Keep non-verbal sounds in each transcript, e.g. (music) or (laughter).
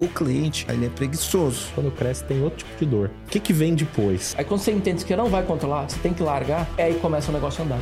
O cliente, ele é preguiçoso. Quando cresce, tem outro tipo de dor. O que, que vem depois? Aí quando você entende que não vai controlar, você tem que largar, é aí começa o negócio a andar.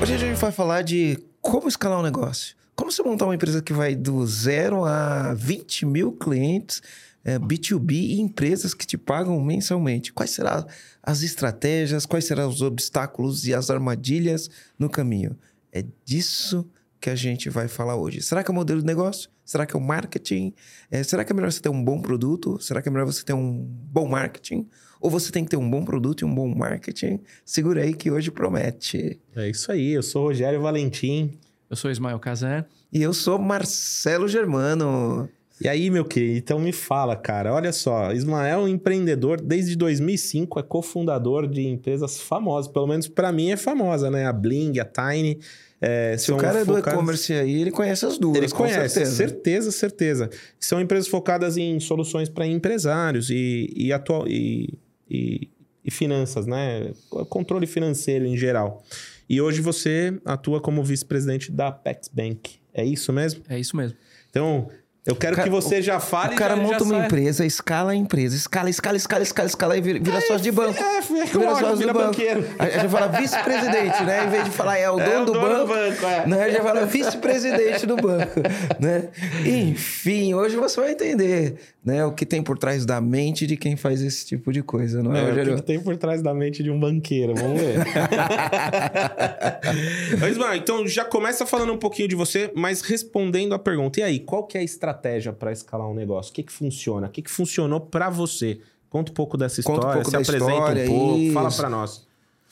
Hoje a gente vai falar de como escalar um negócio. Como você montar uma empresa que vai do zero a 20 mil clientes, é, B2B e empresas que te pagam mensalmente. Quais serão as estratégias, quais serão os obstáculos e as armadilhas no caminho? É disso que a gente vai falar hoje. Será que é o modelo de negócio? Será que é o marketing? É, será que é melhor você ter um bom produto? Será que é melhor você ter um bom marketing? Ou você tem que ter um bom produto e um bom marketing? Segura aí que hoje promete. É isso aí. Eu sou Rogério Valentim. Eu sou Ismael Casé. E eu sou Marcelo Germano. E aí, meu querido, então me fala, cara. Olha só, Ismael é um empreendedor desde 2005, é cofundador de empresas famosas. Pelo menos para mim é famosa, né? A Bling, a Tiny. É, Se o cara é do e-commerce aí, ele conhece as duas. Ele conhece, certeza. certeza, certeza. São empresas focadas em soluções para empresários e, e, atual, e, e, e finanças, né? Controle financeiro em geral. E hoje você atua como vice-presidente da Apex Bank. É isso mesmo? É isso mesmo. Então, eu quero cara, que você já fale. O cara já, monta já uma sai. empresa, escala a empresa, escala, escala, escala, escala, escala e vira, vira É, sócio de banco. é, é, vira lógico, sócio vira do banco. banqueiro. Aí já fala vice-presidente, né? Em vez de falar é o dono, É o do, dono do banco, banco, é. né? Já fala vice-presidente do banco, (laughs) né? Enfim, hoje você vai entender, né? O que tem por trás da mente de quem faz esse tipo de coisa, não é, É, o que tem por trás da mente de um banqueiro? Vamos ver. (laughs) mas, mano, então já começa falando um pouquinho de você, mas respondendo a pergunta. E aí, qual que é a estratégia para escalar um negócio? O que, que funciona? O que, que funcionou para você? Conta um pouco dessa Conta um história, pouco se apresenta história, um pouco, isso. fala para nós.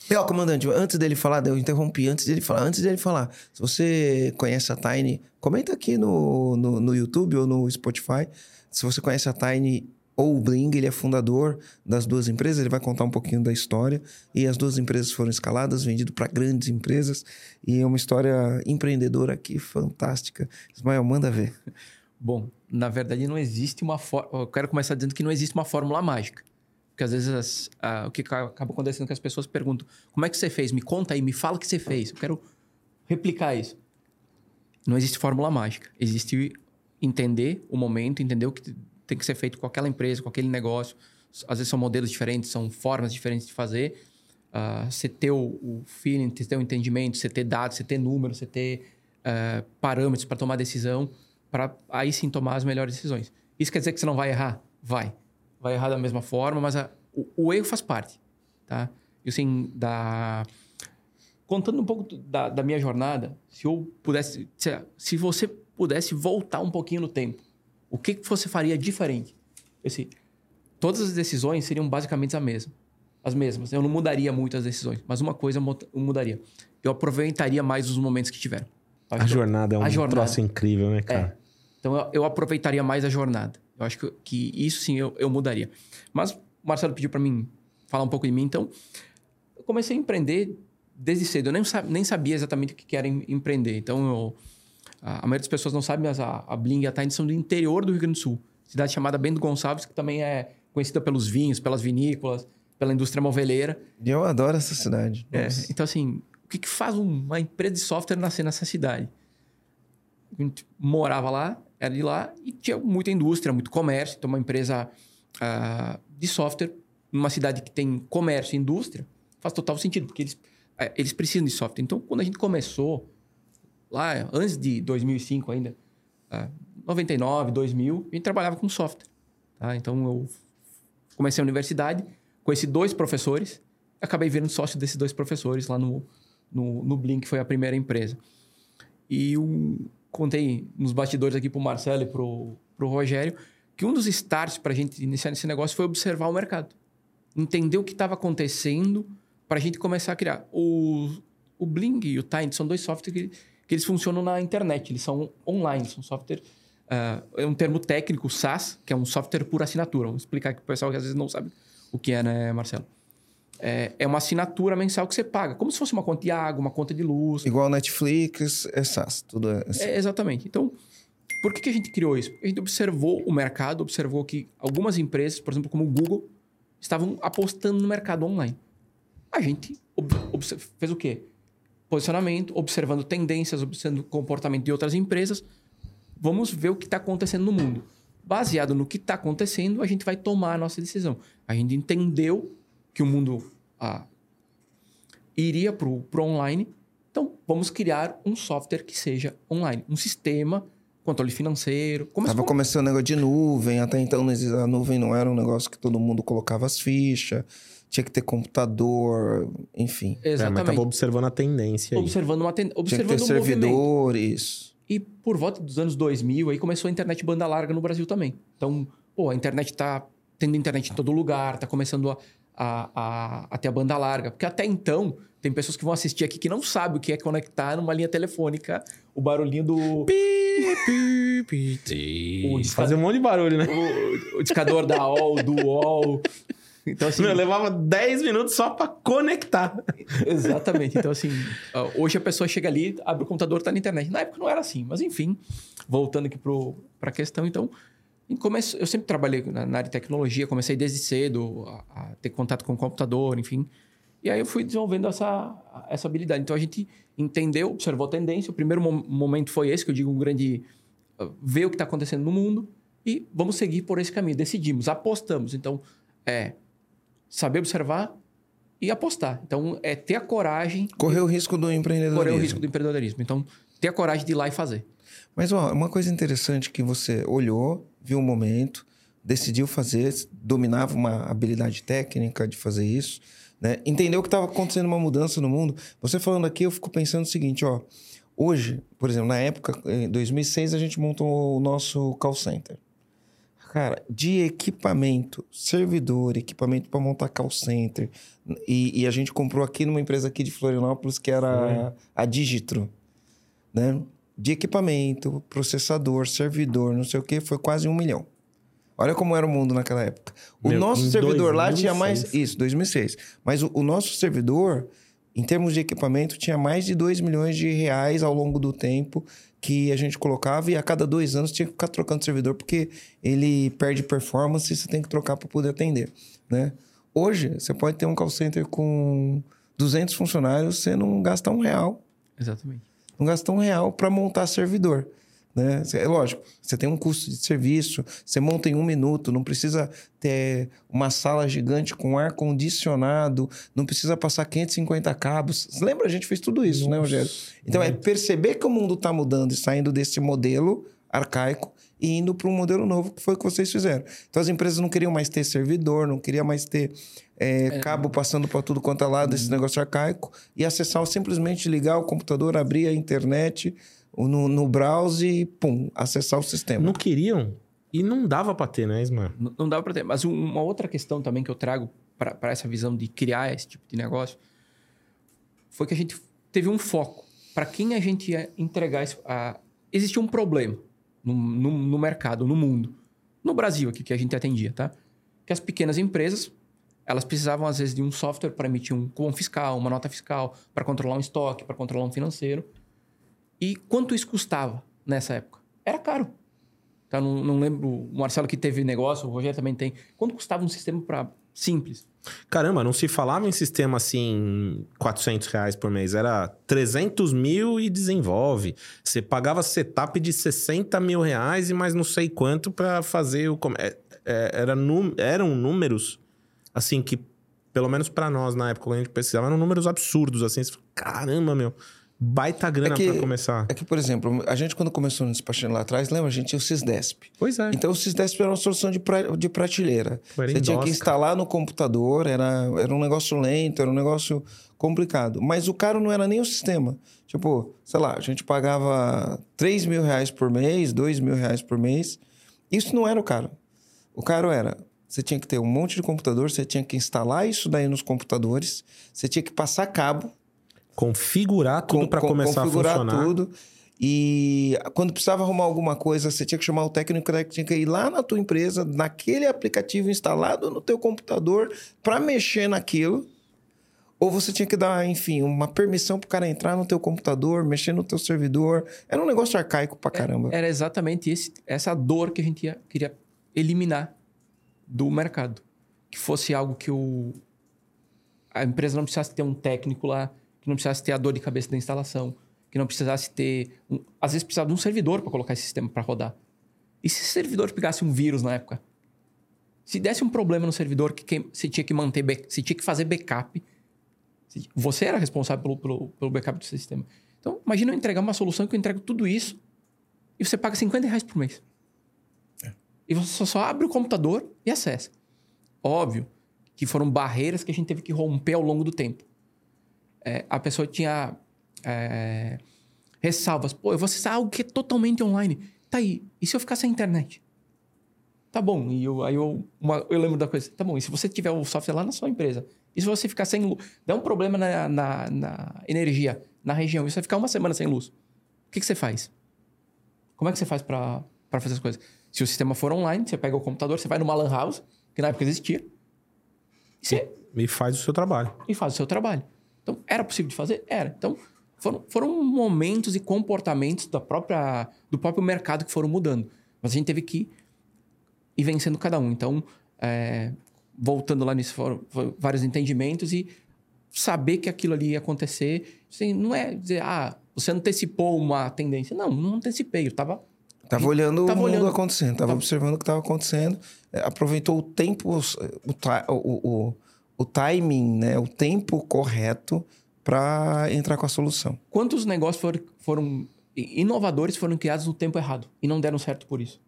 E, ó, comandante, antes dele falar, eu interrompi, antes dele falar, antes dele falar, se você conhece a Tiny, comenta aqui no, no, no YouTube ou no Spotify. Se você conhece a Tiny ou o Bling, ele é fundador das duas empresas, ele vai contar um pouquinho da história. E as duas empresas foram escaladas, vendido para grandes empresas. E é uma história empreendedora aqui fantástica. Ismael, manda ver. Bom, na verdade não existe uma fórmula. Eu quero começar dizendo que não existe uma fórmula mágica. Porque às vezes as- o que ca- acaba acontecendo é que as pessoas perguntam: como é que você fez? Me conta aí, me fala o que você fez. Eu quero replicar isso. Não existe fórmula mágica. Existe entender o momento, entender o que tem que ser feito com aquela empresa, com aquele negócio. Às vezes são modelos diferentes, são formas diferentes de fazer. Ah, você ter o, o feeling, você ter o entendimento, você ter dados, você ter números, você ter ah, parâmetros para tomar decisão, para aí sim tomar as melhores decisões. Isso quer dizer que você não vai errar? Vai. Vai errar da mesma forma, mas a- o, o erro faz parte, tá? E assim, da... Contando um pouco da, da minha jornada, se eu pudesse... Se, se você pudesse voltar um pouquinho no tempo, o que, que você faria diferente? Assim, todas as decisões seriam basicamente as mesmas. As mesmas. Eu não mudaria muito as decisões, mas uma coisa eu mu- eu mudaria. Eu aproveitaria mais os momentos que tiveram. A jornada é um A jornada. troço incrível, né, cara? Então eu, eu aproveitaria mais a jornada. Eu acho que, que isso sim eu, eu mudaria. Mas o Marcelo pediu para mim falar um pouco de mim, então eu comecei a empreender desde cedo. Eu nem, nem sabia exatamente o que era em- empreender. Então eu, a, a maioria das pessoas não sabe, mas a, a Bling e a Tiny são do interior do Rio Grande do Sul. Cidade chamada Bento Gonçalves, que também é conhecida pelos vinhos, pelas vinícolas, pela indústria moveleira. Eu adoro essa cidade. É, então, assim, o que, que faz uma empresa de software nascer nessa cidade? A gente morava lá, era de lá, e tinha muita indústria, muito comércio. Então, uma empresa ah, de software, numa cidade que tem comércio e indústria, faz total sentido, porque eles, eh, eles precisam de software. Então, quando a gente começou, lá antes de 2005 ainda, ah, 99, 2000, a gente trabalhava com software. Tá? Então, eu comecei a universidade, conheci dois professores, acabei virando sócio desses dois professores lá no, no, no Blink, que foi a primeira empresa. E eu contei nos bastidores aqui pro Marcelo e pro, pro Rogério que um dos starts para a gente iniciar nesse negócio foi observar o mercado. Entender o que estava acontecendo para a gente começar a criar. O, o Bling e o Tiny são dois softwares que, que eles funcionam na internet, eles são online, são software... ah, é um termo técnico, SaaS, que é um software por assinatura. Vou explicar aqui pro pessoal que às vezes não sabe o que é, né, Marcelo? É, é uma assinatura mensal que você paga, como se fosse uma conta de água, uma conta de luz. Igual Netflix, é SaaS, tudo é assim. É, exatamente. Então, por que, que a gente criou isso? A gente observou o mercado, observou que algumas empresas, por exemplo, como o Google, estavam apostando no mercado online. A gente fez o quê? Posicionamento, observando tendências, observando o comportamento de outras empresas. vamos ver o que está acontecendo no mundo. Baseado no que está acontecendo, a gente vai tomar a nossa decisão. A gente entendeu que o mundo ah, iria para o online, então vamos criar um software que seja online, um sistema, controle financeiro. Começou Tava começando o negócio de nuvem, até então a nuvem não era um negócio que todo mundo colocava as fichas tinha que ter computador, enfim. Exatamente. É, mas estava observando a tendência. Aí. Observando uma ten... observando tinha que ter um servidores. E por volta dos anos 2000, aí começou a internet banda larga no Brasil também. Então, pô, a internet está tendo internet em todo lugar, está começando a, a, a, a, ter a banda larga. Porque até então, tem pessoas que vão assistir aqui que não sabem o que é conectar numa linha telefônica, o barulhinho do. Pi, pi, pi, o Fazer um monte de barulho, né? O, o discador da OL, do UOL. Então, assim. Meu, levava 10 minutos só para conectar. Exatamente. Então, assim, hoje a pessoa chega ali, abre o computador, tá na internet. Na época não era assim, mas enfim, voltando aqui para a questão, então. Eu sempre trabalhei na, área de tecnologia, comecei desde cedo a, a, ter contato com o computador, enfim. E aí eu fui desenvolvendo essa, essa habilidade. Então a gente entendeu, observou a tendência. O primeiro mo momento foi esse, que eu digo um grande. Uh, ver o que está acontecendo no mundo e vamos seguir por esse caminho. Decidimos, apostamos. Então, é saber observar e apostar. Então, é ter a coragem. Correr o risco do empreendedorismo. Correr o risco do empreendedorismo. Então, ter a coragem de ir lá e fazer. Mas, ó, uma coisa interessante que você olhou, viu o um momento, decidiu fazer, dominava uma habilidade técnica de fazer isso, né? Entendeu que estava acontecendo uma mudança no mundo. Você falando aqui, eu fico pensando o seguinte, ó. Hoje, por exemplo, na época, em 2006, a gente montou o nosso call center. Cara, de equipamento, servidor, equipamento para montar call center. E, e, a gente comprou aqui numa empresa aqui de Florianópolis que era a Digitro, né? De equipamento, processador, servidor, não sei o que, foi quase um milhão. Olha como era o mundo naquela época. O Meu, nosso servidor 2006. lá tinha mais. Isso, 2006. Mas o, o nosso servidor, em termos de equipamento, tinha mais de 2 milhões de reais ao longo do tempo que a gente colocava e a cada dois anos tinha que ficar trocando servidor porque ele perde performance e você tem que trocar para poder atender, né? Hoje, você pode ter um call center com 200 funcionários, você não gasta um real. Exatamente. Não gasta um real para montar servidor. Né? É lógico, você tem um custo de serviço, você monta em um minuto, não precisa ter uma sala gigante com ar condicionado, não precisa passar 550 cabos. Você lembra? A gente fez tudo isso, Nossa, né, Rogério? Então é perceber que o mundo está mudando e saindo desse modelo arcaico e indo para um modelo novo, que foi o que vocês fizeram. Então as empresas não queriam mais ter servidor, não queriam mais ter é, é. cabo passando para tudo quanto é lado, esse uhum. negócio arcaico, e acessar simplesmente ligar o computador, abrir a internet no, no browser e, pum, acessar o sistema. Não queriam e não dava para ter, né, Ismar? Não, não dava para ter. Mas uma outra questão também que eu trago para essa visão de criar esse tipo de negócio foi que a gente teve um foco. Para quem a gente ia entregar isso? A... Existia um problema no, no, no, mercado, no mundo. No Brasil aqui, que a gente atendia, tá? Que as pequenas empresas, elas precisavam, às vezes, de um software para emitir um cupom fiscal, uma nota fiscal, para controlar um estoque, para controlar um financeiro. E quanto isso custava nessa época? Era caro. Tá, não, não lembro, o Marcelo que teve negócio, o Rogério também tem. Quanto custava um sistema para simples? Caramba, não se falava em sistema assim, 400 reais por mês. Era 300 mil e desenvolve. Você pagava setup de 60 mil reais e mais não sei quanto para fazer o. É, é, era, eram números, assim, que, pelo menos para nós na época, quando a gente precisava, eram números absurdos, assim. Você fala, Caramba, meu baita grana é para começar. É que, por exemplo, a gente quando começou no despachante lá atrás, lembra? A gente tinha o Sysdesp. Pois é. Então o Sysdesp era uma solução de, pra, de prateleira. Você tinha que instalar no computador, era, era um negócio lento, era um negócio complicado. Mas o caro não era nem o sistema. Tipo, sei lá, a gente pagava 3 mil reais por mês, 2 mil reais por mês. Isso não era o caro. O caro era você tinha que ter um monte de computador, você tinha que instalar isso daí nos computadores, você tinha que passar cabo, configurar tudo para começar a funcionar. tudo. E quando precisava arrumar alguma coisa, você tinha que chamar o técnico que tinha que ir lá na tua empresa, naquele aplicativo instalado no teu computador para mexer naquilo. Ou você tinha que dar, enfim, uma permissão para o cara entrar no teu computador, mexer no teu servidor. Era um negócio arcaico para é, caramba. Era exatamente esse, essa dor que a gente ia, queria eliminar do mercado. Que fosse algo que o, a empresa não precisasse ter um técnico lá que não precisasse ter a dor de cabeça da instalação, que não precisasse ter. Um, às vezes precisava de um servidor para colocar esse sistema para rodar. E se esse servidor pegasse um vírus na época? Se desse um problema no servidor que, que você tinha que manter, você tinha que fazer backup, você era responsável pelo, pelo, pelo backup do sistema. Então, imagina eu entregar uma solução que eu entrego tudo isso e você paga 50 reais por mês. E você só abre o computador e acessa. Óbvio que foram barreiras que a gente teve que romper ao longo do tempo. É, a pessoa tinha é, ressalvas. Pô, eu vou acessar algo que é totalmente online. Tá aí. E se eu ficar sem internet? Tá bom. E eu, aí eu, uma, eu lembro da coisa. Tá bom. E se você tiver o software lá na sua empresa? E se você ficar sem luz? Dá um problema na, na, na energia, na região. E você ficar uma semana sem luz? O que, que você faz? Como é que você faz para fazer as coisas? Se o sistema for online, você pega o computador, você vai numa lan house, que na época existia. E, você... e faz o seu trabalho. E faz o seu trabalho. Então, era possível de fazer? Era. Então, foram, foram momentos e comportamentos da própria, do próprio mercado que foram mudando. Mas a gente teve que ir vencendo cada um. Então, é, voltando lá nisso, foram, foram, vários entendimentos e saber que aquilo ali ia acontecer. Assim, não é dizer, ah, você antecipou uma tendência. Não, não antecipei. Eu estava Tava olhando tava o mundo olhando, acontecendo, tava, tava, observando o que estava acontecendo, é, aproveitou o tempo, o, o, o, o timing, né? o tempo correto para entrar com a solução. Quantos negócios foram, foram inovadores foram criados no tempo errado e não deram certo por isso?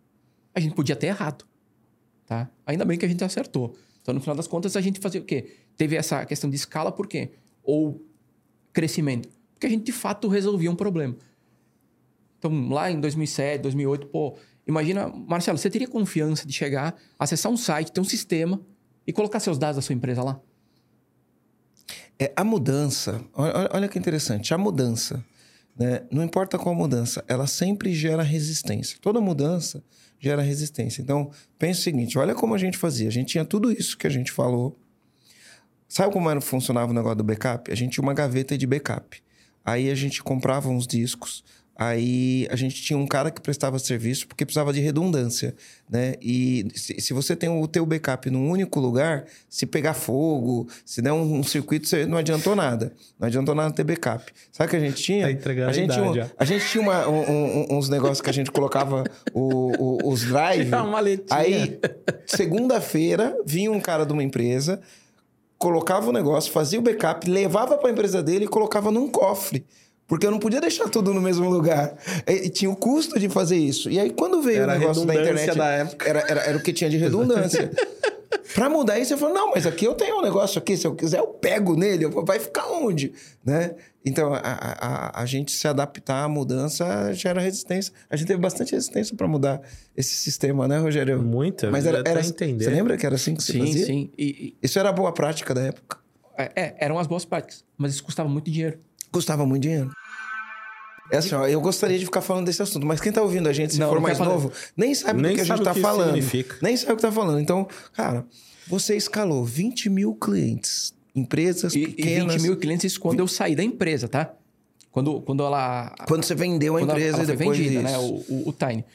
A gente podia ter errado, tá? Ainda bem que a gente acertou. Então, no final das contas, a gente fazia o quê? Teve essa questão de escala, por quê? Ou crescimento. Porque a gente, de fato, resolvia um problema. Então, lá em 2007, 2008, pô, imagina, Marcelo, você teria confiança de chegar, acessar um site, ter um sistema e colocar seus dados da sua empresa lá? É, a mudança, olha, olha que interessante, a mudança, né? não importa qual mudança, ela sempre gera resistência. Toda mudança gera resistência. Então, pense o seguinte, olha como a gente fazia. A gente tinha tudo isso que a gente falou. Sabe como era, funcionava o negócio do backup? A gente tinha uma gaveta de backup. Aí a gente comprava uns discos, Aí a gente tinha um cara que prestava serviço porque precisava de redundância, né? E se, se você tem o teu backup num único lugar, se pegar fogo, se der um, um, circuito, você não adiantou nada. Não adiantou nada ter backup. Sabe o que a gente tinha? Tá a, a, gente tinha um, a gente tinha uma, um, uns negócios que a gente colocava o, o, os drive. (laughs) Aí, segunda-feira, vinha um cara de uma empresa, colocava o negócio, fazia o backup, levava para a empresa dele e colocava num cofre. Porque eu não podia deixar tudo no mesmo lugar. E, tinha o custo de fazer isso. E aí, quando veio era o negócio da internet. Da época. Era, era, era o que tinha de redundância. (laughs) Para mudar isso, você falou: não, mas aqui eu tenho um negócio aqui, se eu quiser, eu pego nele, vai ficar onde? Né? Então, a, a, a gente se adaptar à mudança gera resistência. A gente teve bastante resistência para mudar esse sistema, né, Rogério? Muita, mas era, era entender. Você lembra que era assim que se sim, fazia? Sim, sim. Isso era boa prática da época. É, é, eram as boas práticas, mas isso custava muito dinheiro. Custava muito dinheiro. É assim, ó, eu gostaria de ficar falando desse assunto, mas quem tá ouvindo a gente, se não, for não mais novo, nem sabe nem do que a gente tá falando. Significa. Nem sabe o que tá falando. Então, cara, você escalou 20 mil clientes, empresas e, pequenas... E 20 mil clientes, isso quando 20... eu saí da empresa, tá? Quando, quando ela... Quando você vendeu a empresa ela, ela e depois vendida, né? O, o, o Tiny.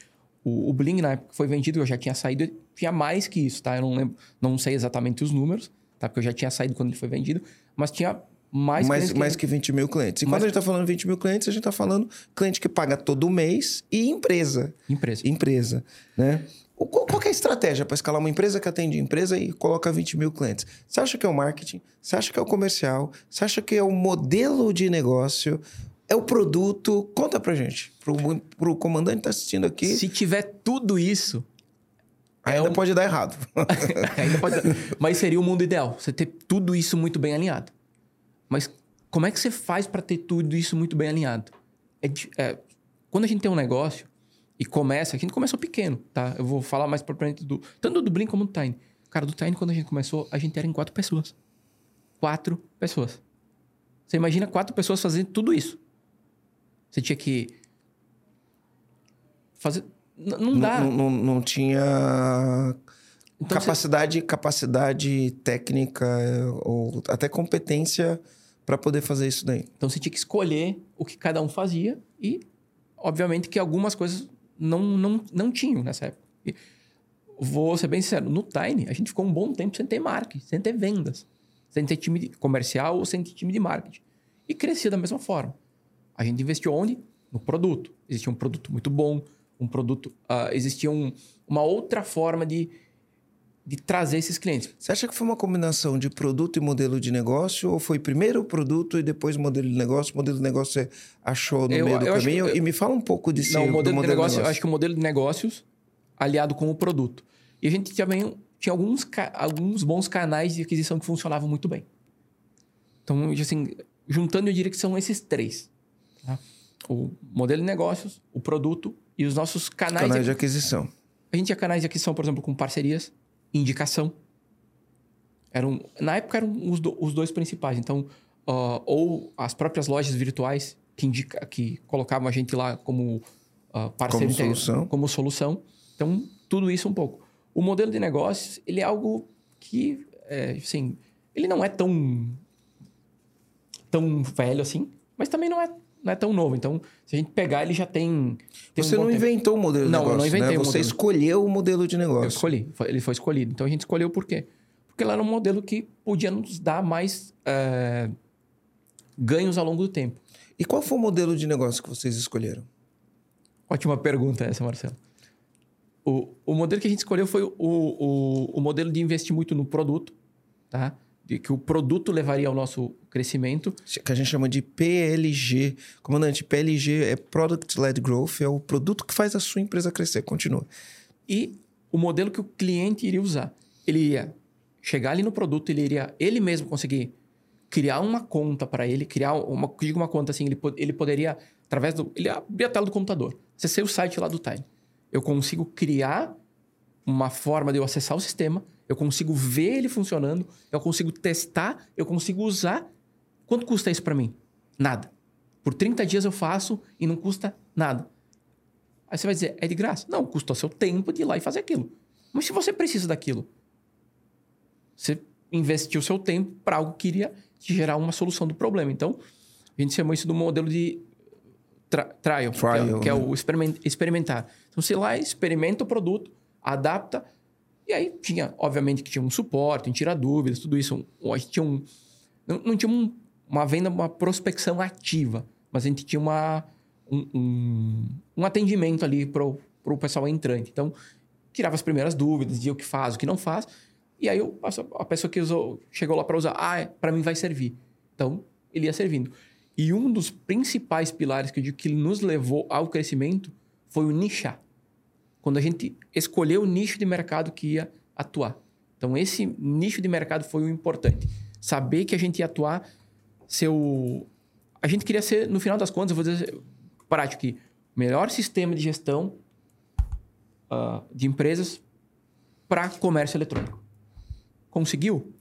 O, o Bling, na época que foi vendido, eu já tinha saído, tinha mais que isso, tá? Eu não lembro, não sei exatamente os números, tá? Porque eu já tinha saído quando ele foi vendido, mas tinha mais, mais, mais que 20 mil clientes. E mais... quando a gente está falando 20 mil clientes, a gente está falando cliente que paga todo mês e empresa. Empresa. Empresa, né? Qual, é a estratégia para escalar uma empresa que atende empresa e coloca 20 mil clientes? Você acha que é o marketing? Você acha que é o comercial? Você acha que é o modelo de negócio? É o produto? Conta pra gente. Para o comandante que está assistindo aqui. Se tiver tudo isso, Ainda é um... pode dar errado. (laughs) Ainda pode dar... Mas seria o mundo ideal. Você ter tudo isso muito bem alinhado. Mas como é que você faz para ter tudo isso muito bem alinhado? É, é, quando a gente tem um negócio e começa, a gente começou pequeno, tá? Eu vou falar mais propriamente do tanto do Blink como do Tiny. Cara, do Tiny quando a gente começou, a gente era em quatro pessoas. Quatro pessoas. Você imagina quatro pessoas fazendo tudo isso? Você tinha que fazer não dá. Não, não, não tinha então, capacidade, você... capacidade técnica ou até competência para poder fazer isso daí. Então você tinha que escolher o que cada um fazia e, obviamente, que algumas coisas não, não, não tinham nessa época. E vou ser bem sincero, no Tiny a gente ficou um bom tempo sem ter marketing, sem ter vendas, sem ter time comercial ou sem ter time de marketing. E crescia da mesma forma. A gente investiu onde? No produto. Existia um produto muito bom, um produto. Uh, existia um, uma outra forma de, de trazer esses clientes. Você acha que foi uma combinação de produto e modelo de negócio? Ou foi primeiro o produto e depois o modelo de negócio? O modelo de negócio você achou no Eu- meio do eu caminho? que- E me fala um pouco de Não, o modelo, do de modelo negócio, eu acho que o modelo de negócios aliado com o produto. E a gente também tinha alguns, alguns bons canais de aquisição que funcionavam muito bem. Então, assim, juntando, eu diria que são esses três. tá? O modelo de negócios, o produto e os nossos canais. canais de de... aquisição. A gente tinha canais de aquisição, por exemplo, com parcerias, indicação. Eram, na época eram os, do- os dois principais. Então, ó, ou as próprias lojas virtuais que, indica, que colocavam a gente lá como ó, parceiro Como solução. como solução. Então, tudo isso um pouco. O modelo de negócios, ele é algo que, é, assim, ele não é tão tão velho assim, mas também não é, não é tão novo. Então, se a gente pegar, ele já tem... tem um Você bom não tempo. inventou o modelo de Não, eu negócio, não inventei né? Você escolheu o modelo de Eu negócio. escolhi, foi- ele foi escolhido. Então a gente escolheu por quê? Porque ele era um modelo que podia nos dar mais é, ganhos ao longo do tempo. E qual foi o modelo de negócio que vocês escolheram? Ótima pergunta essa, Marcelo. O, o modelo que a gente escolheu foi o, o, o modelo de investir muito no produto, tá? Que o produto levaria ao nosso crescimento. Que a gente chama de PLG. Comandante, PLG é Product Led Growth, é o produto que faz a sua empresa crescer. Continua. e o modelo que o cliente iria usar. Ele ia chegar ali no produto, ele iria ele mesmo conseguir criar uma conta para ele, criar uma, digo uma conta assim, ele, ele poderia através do ele abrir a tela do computador, acessei o site lá do Time. Eu consigo criar uma forma de eu acessar o sistema, eu consigo ver ele funcionando, eu consigo testar, eu consigo usar. Quanto custa isso para mim? Nada. Por 30 dias eu faço e não custa nada. Aí você vai dizer, é de graça? Não, custou seu tempo de ir lá e fazer aquilo. Mas se você precisa daquilo, você investiu seu tempo para algo que iria te gerar uma solução do problema. Então, a gente chamou isso do modelo de tra trial, que é- Trial, que é, né? o experiment experimentar. Então, você lá experimenta o produto, adapta, e aí tinha, obviamente, que tinha um suporte, um tira dúvidas, tudo isso. A gente tinha um, não, não tinha um- uma venda, uma prospecção ativa, mas a gente tinha uma, um, um, um atendimento ali para o pessoal entrante. Então, tirava as primeiras dúvidas, dizia o que faz, o que não faz. E aí eu- a pessoa que usou, chegou lá para usar, ah, para mim vai servir. Então, ele ia servindo. E um dos principais pilares que eu digo que nos levou ao crescimento foi o nichar. Quando a gente escolheu o nicho de mercado que ia atuar. Então, esse nicho de mercado foi o importante. Saber que a gente ia atuar, ser o... A gente queria ser, no final das contas, eu vou dizer prático aqui, melhor sistema de gestão ah, de empresas para comércio eletrônico. Conseguiu?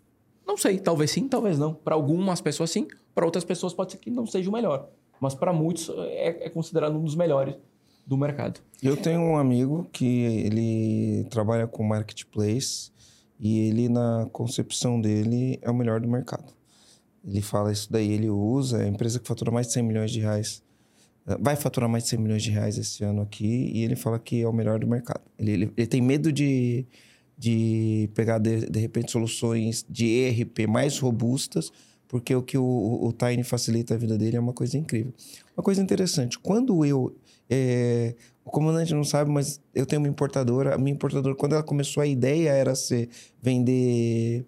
Não sei, talvez sim, talvez não. Para algumas pessoas sim, para outras pessoas pode ser que não seja o melhor. Mas para muitos é, é considerado um dos melhores do mercado. Eu tenho um amigo que ele trabalha com marketplace e ele, na concepção dele, é o melhor do mercado. Ele fala isso daí, ele usa, é a empresa que fatura mais de 100 milhões de reais. eh, Vai faturar mais de 100 milhões de reais esse ano aqui e ele fala que é o melhor do mercado. Ele, ele, ele tem medo de, de pegar, de, de repente, soluções de ERP mais robustas, porque o que o, o, o Tiny facilita a vida dele é uma coisa incrível. Uma coisa interessante, quando eu. Eh, o comandante não sabe, mas eu tenho uma importadora. A minha importadora, quando ela começou, a ideia era ser vender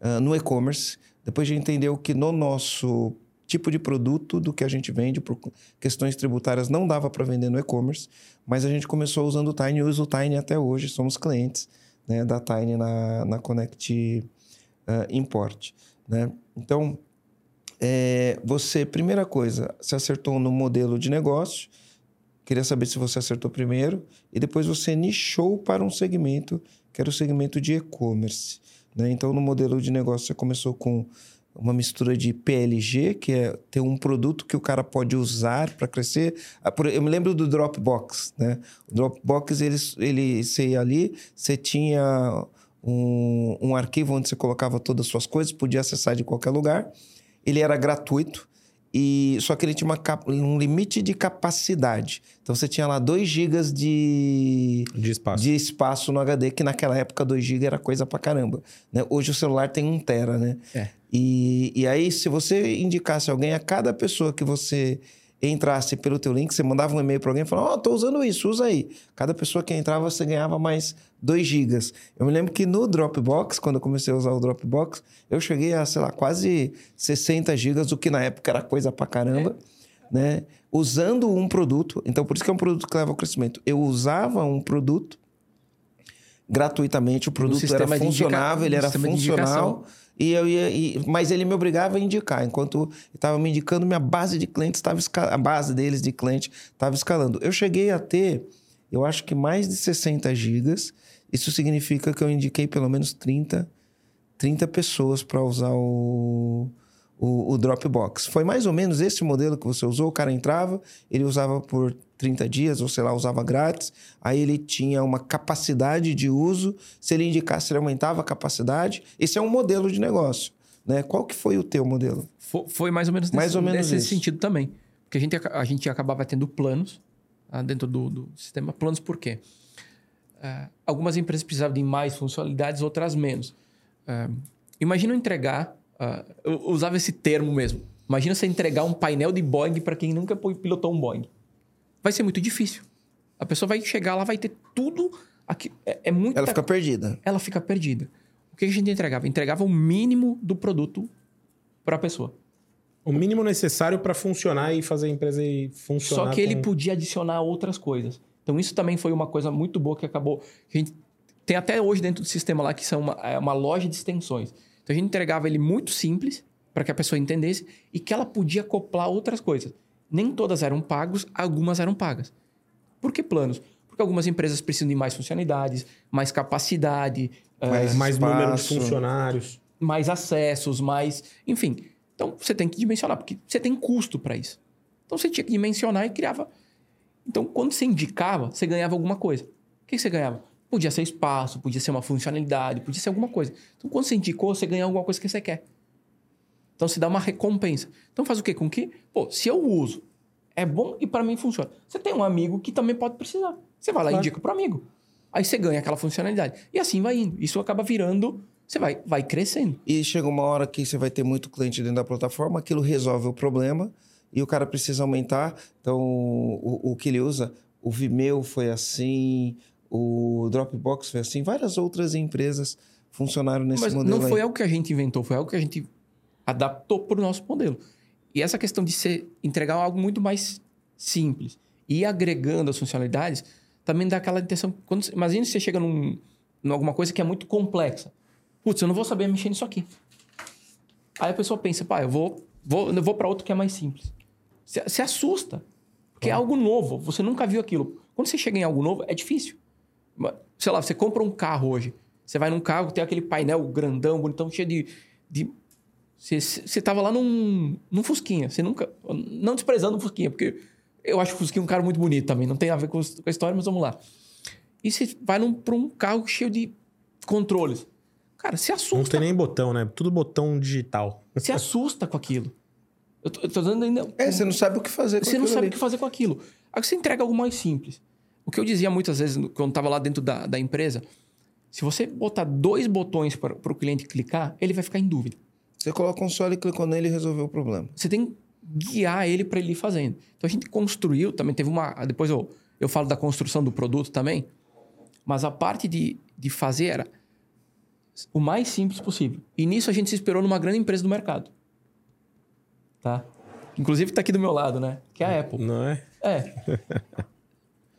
ah, no e-commerce. Depois a gente entendeu que no nosso tipo de produto do que a gente vende, por questões tributárias, não dava para vender no e-commerce. Mas a gente começou usando o Tiny e usa o Tiny até hoje. Somos clientes né, da Tiny na, na Connect ah, Import. Né? Então, é, você, primeira coisa, se acertou no modelo de negócio. Queria saber se você acertou primeiro. E depois você nichou para um segmento, que era o segmento de e-commerce. Né? Então, no modelo de negócio, você começou com uma mistura de PLG, que é ter um produto que o cara pode usar para crescer. Ah, Eu me lembro do Dropbox, né? O Dropbox, ele, ele você ia ali, você tinha um, um arquivo onde você colocava todas as suas coisas, podia acessar de qualquer lugar. Ele era gratuito, e só que ele tinha cap- um limite de capacidade. Então, você tinha lá 2 GB de De espaço. de espaço no HD, que naquela época 2 GB era coisa pra caramba. Né? Hoje o celular tem 1 tera, né? É. E, e aí, se você indicasse alguém, a cada pessoa que você entrasse pelo teu link, você mandava um e-mail para alguém e falava, ó, oh, tô usando isso, usa aí. Cada pessoa que entrava, você ganhava mais 2 gigas. Eu me lembro que no Dropbox, quando eu comecei a usar o Dropbox, eu cheguei a, sei lá, quase 60 gigas, o que na época era coisa pra caramba, é. né? Usando um produto. Então, por isso que é um produto que leva ao crescimento. Eu usava um produto gratuitamente, o produto era funcionável, ele era funcional e eu ia, e, mas ele me obrigava a indicar. Enquanto estava me indicando, minha base de clientes estava a base deles de cliente estava escalando. Eu cheguei a ter, eu acho que mais de 60 gigas. Isso significa que eu indiquei pelo menos 30, 30 pessoas para usar o, o, o, Dropbox. Foi mais ou menos esse modelo que você usou. O cara entrava, ele usava por 30 dias, ou sei lá, usava grátis. Aí ele tinha uma capacidade de uso. Se ele indicasse, ele aumentava a capacidade. Esse é um modelo de negócio. Né? Qual que foi o teu modelo? Foi, foi mais ou menos mais nesse, ou menos nesse sentido também. Porque a gente, a gente acabava tendo planos ah, dentro do, do, sistema. Planos por quê? Uh, algumas empresas precisavam de mais funcionalidades, outras menos. Uh, imagina eu entregar eu usava esse termo mesmo. Imagina você entregar um painel de Boeing para quem nunca pilotou um Boeing. Vai ser muito difícil. A pessoa vai chegar lá, vai ter tudo. Aqui, é, é muito. Ela fica perdida. Ela fica perdida. O que a gente entregava? Entregava o mínimo do produto para a pessoa. O mínimo necessário para funcionar e fazer a empresa funcionar. Só que ele podia adicionar outras coisas. Então, isso também foi uma coisa muito boa que acabou. A gente tem até hoje dentro do sistema lá que são uma, é uma loja de extensões. Então a gente entregava ele muito simples para que a pessoa entendesse e que ela podia acoplar outras coisas. Nem todas eram pagos, algumas eram pagas. Por que planos? Porque algumas empresas precisam de mais funcionalidades, mais capacidade, mais, uh, mais número de funcionários, mais acessos, mais, enfim. Então você tem que dimensionar porque você tem custo para isso. Então você tinha que dimensionar e criava. Então quando você indicava, você ganhava alguma coisa. O que você ganhava? Podia ser espaço, podia ser uma funcionalidade, podia ser alguma coisa. Então, quando você indicou, você ganha alguma coisa que você quer. Então, se dá uma recompensa. Então, faz o quê? Com que, pô, se eu uso, é bom e para mim funciona. Você tem um amigo que também pode precisar. Você vai lá e indica para amigo. Aí você ganha aquela funcionalidade. E assim vai indo. Isso acaba virando você vai, vai crescendo. E chega uma hora que você vai ter muito cliente dentro da plataforma, aquilo resolve o problema e o cara precisa aumentar. Então, o, o que ele usa, o Vimeo foi assim, o Dropbox foi assim, várias outras empresas funcionaram nesse Mas modelo. Não foi aí. algo que a gente inventou, foi algo que a gente adaptou para o nosso modelo. E essa questão de ser, entregar algo muito mais simples e agregando as funcionalidades também dá aquela intenção. Quando, imagina se você chega num, em alguma coisa que é muito complexa. Putz, eu não vou saber mexer nisso aqui. Aí a pessoa pensa, pá, eu vou, vou, eu vou para outro que é mais simples. Se, se assusta, porque é algo novo, você nunca viu aquilo. Quando você chega em algo novo, é difícil. Sei lá, você compra um carro hoje. Você vai num carro, tem aquele painel grandão, bonitão, cheio de. de... Você, você tava lá num, num Fusquinha. Você nunca. Não desprezando o Fusquinha, porque eu acho o Fusquinha um carro muito bonito também. Não tem a ver com, com a história, mas vamos lá. E você vai num, pra um carro cheio de controles. Cara, se assusta. Não tem nem botão, né? Tudo botão digital. (laughs) Se assusta com aquilo. Eu tô, eu tô dando ainda. É, você não sabe o que fazer com Você não sabe ali. o que fazer com aquilo. Aí você entrega algo mais simples. O que eu dizia muitas vezes quando estava lá dentro da, da empresa, se você botar dois botões para o cliente clicar, ele vai ficar em dúvida. Você coloca um só e clicou nele e resolveu o problema. Você tem que guiar ele para ele ir fazendo. Então a gente construiu, também teve uma. Depois eu, eu falo da construção do produto também, mas a parte de, de fazer era o mais simples possível. E nisso a gente se esperou numa grande empresa do mercado. Tá? Inclusive está aqui do meu lado, né? Que é a Apple. Não é? É. (laughs)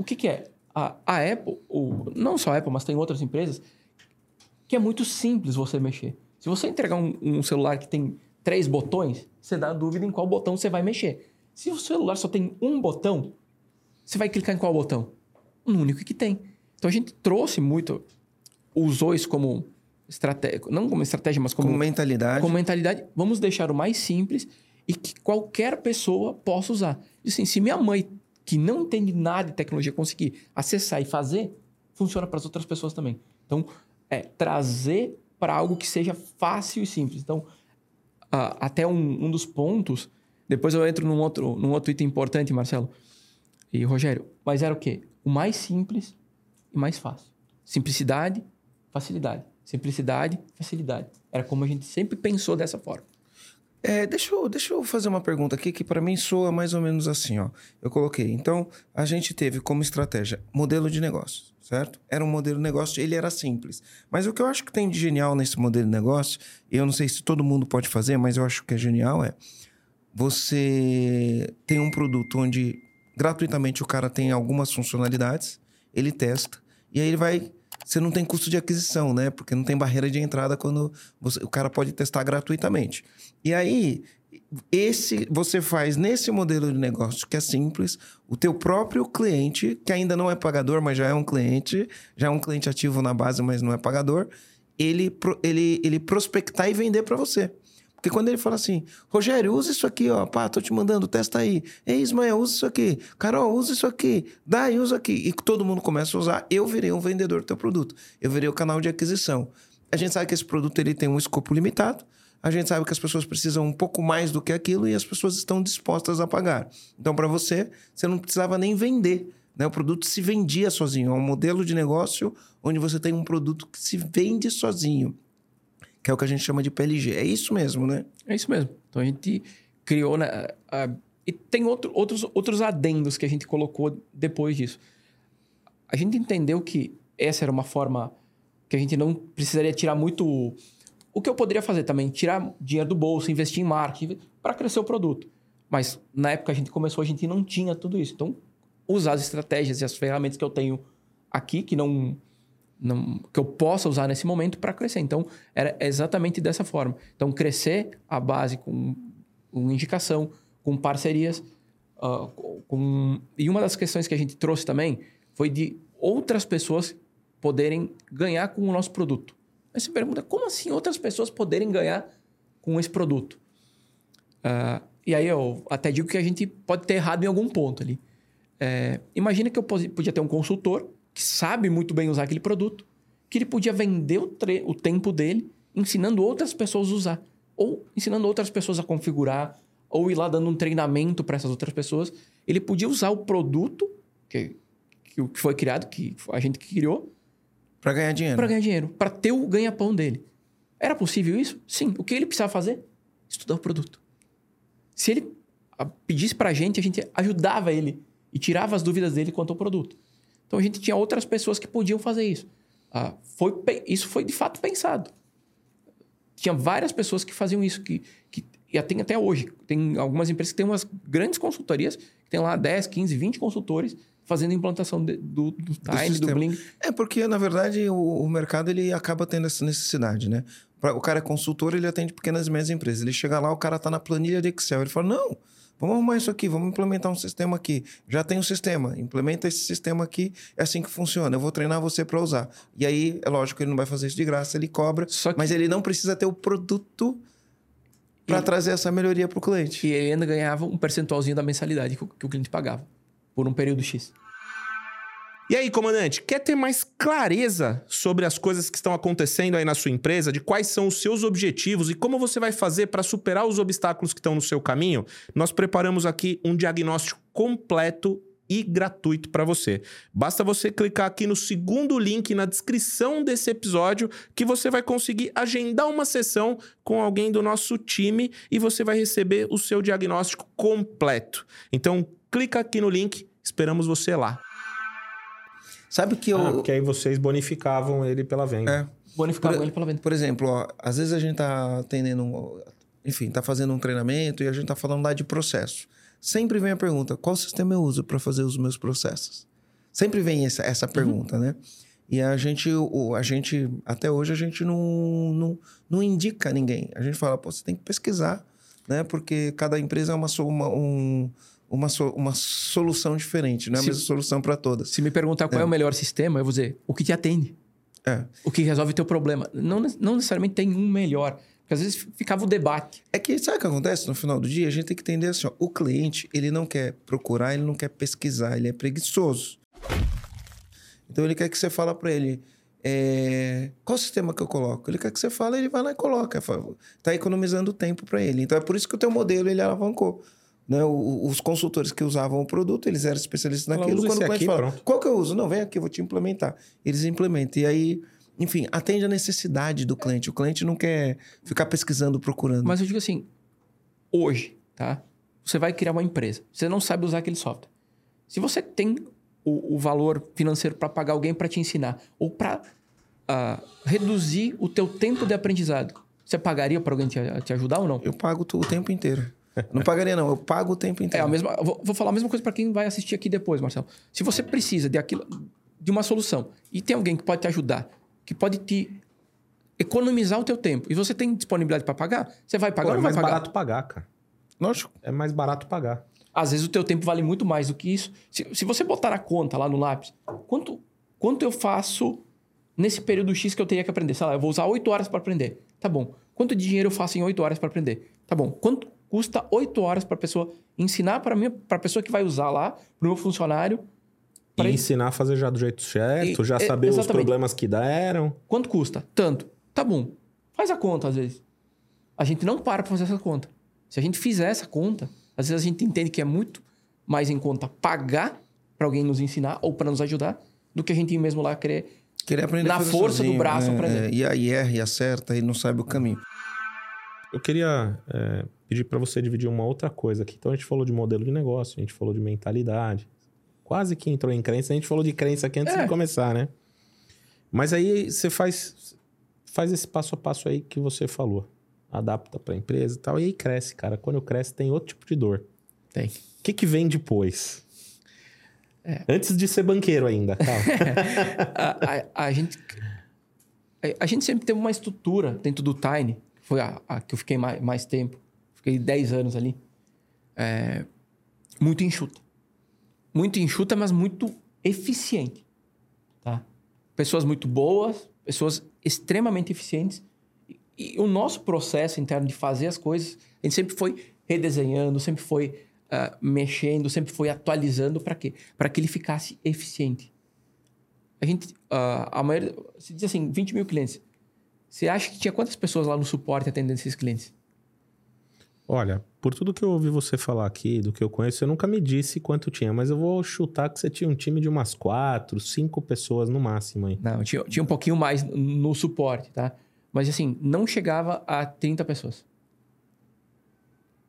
O que, que é? A, a Apple, ou, não só a Apple, mas tem outras empresas, que é muito simples você mexer. Se você entregar um, um celular que tem três botões, você dá dúvida em qual botão você vai mexer. Se o celular só tem um botão, você vai clicar em qual botão? No único que tem. Então a gente trouxe muito, usou isso como estratégia, não como estratégia, mas como, como mentalidade. Como mentalidade. Vamos deixar o mais simples e que qualquer pessoa possa usar. Assim, se minha mãe que não entende nada de tecnologia conseguir acessar e fazer, funciona para as outras pessoas também. Então, é trazer para algo que seja fácil e simples. Então, uh, até um, um, dos pontos, depois eu entro num outro, num outro item importante, Marcelo e Rogério, mas era o quê? O mais simples e mais fácil. Simplicidade, facilidade. Simplicidade, facilidade. Era como a gente sempre pensou dessa forma. É, deixa, eu, deixa eu fazer uma pergunta aqui que para mim soa mais ou menos assim, ó. Eu coloquei. Então, a gente teve como estratégia modelo de negócio, certo? Era um modelo de negócio, ele era simples. Mas o que eu acho que tem de genial nesse modelo de negócio, e eu não sei se todo mundo pode fazer, mas eu acho que é genial, é você tem um produto onde gratuitamente o cara tem algumas funcionalidades, ele testa, e aí ele vai você não tem custo de aquisição, né? Porque não tem barreira de entrada quando você, o cara pode testar gratuitamente. E aí, esse você faz nesse modelo de negócio que é simples, o teu próprio cliente, que ainda não é pagador, mas já é um cliente, já é um cliente ativo na base, mas não é pagador, ele, ele, ele prospectar e vender para você. Porque quando ele fala assim, Rogério, usa isso aqui, ó, pá, tô te mandando, testa aí. Ei, Ismael, usa isso aqui. Carol, usa isso aqui. Dai, usa aqui. E todo mundo começa a usar, eu virei um vendedor do teu produto. Eu virei o canal de aquisição. A gente sabe que esse produto ele tem um escopo limitado. A gente sabe que as pessoas precisam um pouco mais do que aquilo e as pessoas estão dispostas a pagar. Então, para você, você não precisava nem vender. Né? O produto se vendia sozinho. É um modelo de negócio onde você tem um produto que se vende sozinho que é o que a gente chama de PLG. É isso mesmo, né? É isso mesmo. Então a gente criou. Né, a, e tem outro, outros, outros adendos que a gente colocou depois disso. A gente entendeu que essa era uma forma que a gente não precisaria tirar muito. O que eu poderia fazer também? Tirar dinheiro do bolso, investir em marketing para crescer o produto. Mas na época a gente começou, a gente não tinha tudo isso. Então, usar as estratégias e as ferramentas que eu tenho aqui, que não não, que eu possa usar nesse momento para crescer. Então, era exatamente dessa forma. Então, crescer a base com, indicação, com parcerias. Uh, com... E uma das questões que a gente trouxe também foi de outras pessoas poderem ganhar com o nosso produto. Aí você pergunta, como assim outras pessoas poderem ganhar com esse produto? Uh, e aí eu até digo que a gente pode ter errado em algum ponto ali. É, imagina que eu podia ter um consultor que sabe muito bem usar aquele produto, que ele podia vender o, o tempo dele ensinando outras pessoas a usar. Ou ensinando outras pessoas a configurar, ou ir lá dando um treinamento para essas outras pessoas. Ele podia usar o produto que, que foi criado, que a gente criou. Para ganhar dinheiro. Para ganhar dinheiro. Para ter o ganha-pão dele. Era possível isso? Sim. O que ele precisava fazer? Estudar o produto. Se ele pedisse para a gente, a gente ajudava ele e tirava as dúvidas dele quanto ao produto. Então a gente tinha outras pessoas que podiam fazer isso. Ah, foi, isso foi de fato pensado. Tinha várias pessoas que faziam isso, que, que e tem até hoje. Tem algumas empresas que têm umas grandes consultorias, que tem lá 10, 15, 20 consultores fazendo implantação de, do, do Time, do, do Bling. É porque, na verdade, o, o, mercado ele acaba tendo essa necessidade, né? O cara é consultor, ele atende pequenas e médias empresas. Ele chega lá, o cara está na planilha de Excel. Ele fala, não, Vamos arrumar isso aqui, vamos implementar um sistema aqui. Já tem um sistema, implementa esse sistema aqui, é assim que funciona. Eu vou treinar você para usar. E aí, é lógico que ele não vai fazer isso de graça, ele cobra, que... mas ele não precisa ter o produto para e... trazer essa melhoria para o cliente. E ele ainda ganhava um percentualzinho da mensalidade que o, que o cliente pagava por um período X. E aí, comandante, quer ter mais clareza sobre as coisas que estão acontecendo aí na sua empresa, de quais são os seus objetivos e como você vai fazer para superar os obstáculos que estão no seu caminho? Nós preparamos aqui um diagnóstico completo e gratuito para você. Basta você clicar aqui no segundo link na descrição desse episódio que você vai conseguir agendar uma sessão com alguém do nosso time e você vai receber o seu diagnóstico completo. Então, clica aqui no link, esperamos você lá. Sabe que eu. Ah, porque aí vocês bonificavam ele pela venda. É. Bonificavam por, ele pela venda. Por exemplo, ó, às vezes a gente tá atendendo. Enfim, tá fazendo um treinamento e a gente tá falando lá de processo. Sempre vem a pergunta: qual sistema eu uso para fazer os meus processos? Sempre vem essa, essa uhum. pergunta, uhum. né? E a gente, a gente, até hoje, a gente não, não, não indica ninguém. A gente fala, pô, você tem que pesquisar, né? Porque cada empresa é uma, uma, um, uma, so, uma solução diferente, não é a mesma solução para todas. Se me perguntar qual é. é. o melhor sistema, eu vou dizer o que te atende. É. O que resolve o teu problema. Não, não necessariamente tem um melhor. Porque às vezes ficava o debate. É que sabe o que acontece no final do dia? A gente tem que entender assim: ó, o cliente ele não quer procurar, ele não quer pesquisar, ele é preguiçoso. Então ele quer que você fale para ele. É, qual sistema que eu coloco? Ele quer que você fale, ele vai lá e coloca. Tá economizando tempo para ele. Então é por isso que o teu modelo ele alavancou. Né? os consultores que usavam o produto, eles eram especialistas naquilo. Quando o cliente aqui, fala, pronto. qual que eu uso? Não, vem aqui, vou te implementar. Eles implementam. E aí, enfim, atende a necessidade do cliente. O cliente não quer ficar pesquisando, procurando. Mas eu digo assim, hoje, tá? Você vai criar uma empresa. Você não sabe usar aquele software. Se você tem o, o valor financeiro para pagar alguém para te ensinar ou para uh, reduzir o teu tempo de aprendizado, você pagaria para alguém te, te, ajudar ou não? Eu pago o tempo inteiro. (laughs) Não pagaria não, eu pago o tempo inteiro. É a mesma. Vou, vou falar a mesma coisa para quem vai assistir aqui depois, Marcelo. Se você precisa de aquilo, de uma solução e tem alguém que pode te ajudar, que pode te economizar o teu tempo e você tem disponibilidade para pagar, você vai pagar Pô, ou não é mais vai pagar? barato pagar, cara. Lógico. É mais barato pagar. Às vezes o teu tempo vale muito mais do que isso. Se, se você botar a conta lá no lápis, quanto, quanto eu faço nesse período X que eu teria que aprender? Sei lá, eu vou usar 8 horas para aprender. Tá bom. Quanto dinheiro eu faço em 8 horas para aprender? Tá bom. Quanto custa 8 horas para a pessoa ensinar para mim, para a pessoa que vai usar lá, para o meu funcionário? E ensinar a fazer já do jeito certo, e, já saber exatamente. os problemas que deram. Quanto custa? Tanto. Tá bom. Faz a conta às vezes. A gente não para para fazer essa conta. Se a gente fizer essa conta, às vezes a gente entende que é muito mais em conta pagar para alguém nos ensinar ou para nos ajudar do que a gente mesmo lá querer, querer aprender na força sozinho, do braço é, aprender. É, e aí erra e acerta e não sabe o caminho. Eu queria é, pedir para você dividir uma outra coisa aqui. Então a gente falou de modelo de negócio, a gente falou de mentalidade. Quase que entrou em crença. A gente falou de crença aqui antes é. de começar, né? Mas aí você faz, faz esse passo a passo aí que você falou adapta para a empresa e tal, e aí cresce, cara. Quando cresce, tem outro tipo de dor. Tem. O que, que vem depois? É. Antes de ser banqueiro ainda, (laughs) a, a, a, gente, a, a, gente sempre teve uma estrutura dentro do Tiny, que foi a, a que eu fiquei mais, mais tempo. Fiquei 10 anos ali. É, muito enxuta. Muito enxuta, mas muito eficiente. Tá? Pessoas muito boas, pessoas extremamente eficientes e o nosso processo interno de fazer as coisas, a gente sempre foi redesenhando, sempre foi uh, mexendo, sempre foi atualizando para quê? Para que ele ficasse eficiente. A gente, uh, a maioria, se diz assim, 20 mil clientes. Você acha que tinha quantas pessoas lá no suporte atendendo esses clientes? Olha, por tudo que eu ouvi você falar aqui, do que eu conheço, eu nunca me disse quanto tinha, mas eu vou chutar que você tinha um time de umas quatro, cinco pessoas no máximo aí. Não, tinha, tinha um pouquinho mais no suporte, tá? Mas assim, não chegava a 30 pessoas.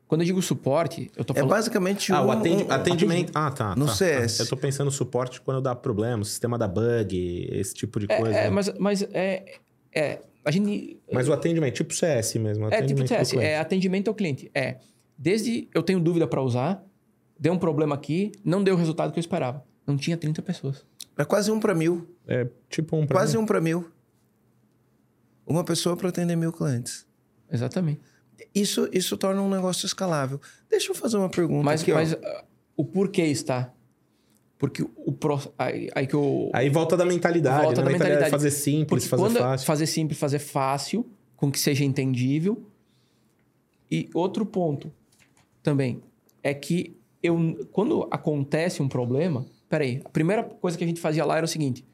Quando eu digo suporte, eu tô é falando... É basicamente ah, um, o atendi um, atendimento... Ah, tá. No tá, CS. Tá. Eu tô pensando no suporte quando dá problema, sistema da bug, esse tipo de é, coisa. É, mas, mas é, é... A gente... Mas o atendimento, tipo CS mesmo. É, tipo CS. É atendimento ao cliente. É, desde eu tenho dúvida para usar, deu um problema aqui, não deu o resultado que eu esperava. Não tinha 30 pessoas. É quase um para mil. É tipo um para Quase mil. um para mil. Uma pessoa para atender mil clientes. Exatamente. Isso, isso torna um negócio escalável. Deixa eu fazer uma pergunta. Mas, aqui, mas uh, o porquê está? Porque o pro, aí, aí que eu. Aí volta da mentalidade. Volta né? da mentalidade. Fazer simples, Porque fazer fácil. Fazer simples, fazer fácil, com que seja entendível. E outro ponto também é que eu, quando acontece um problema. Peraí, a primeira coisa que a gente fazia lá era o seguinte: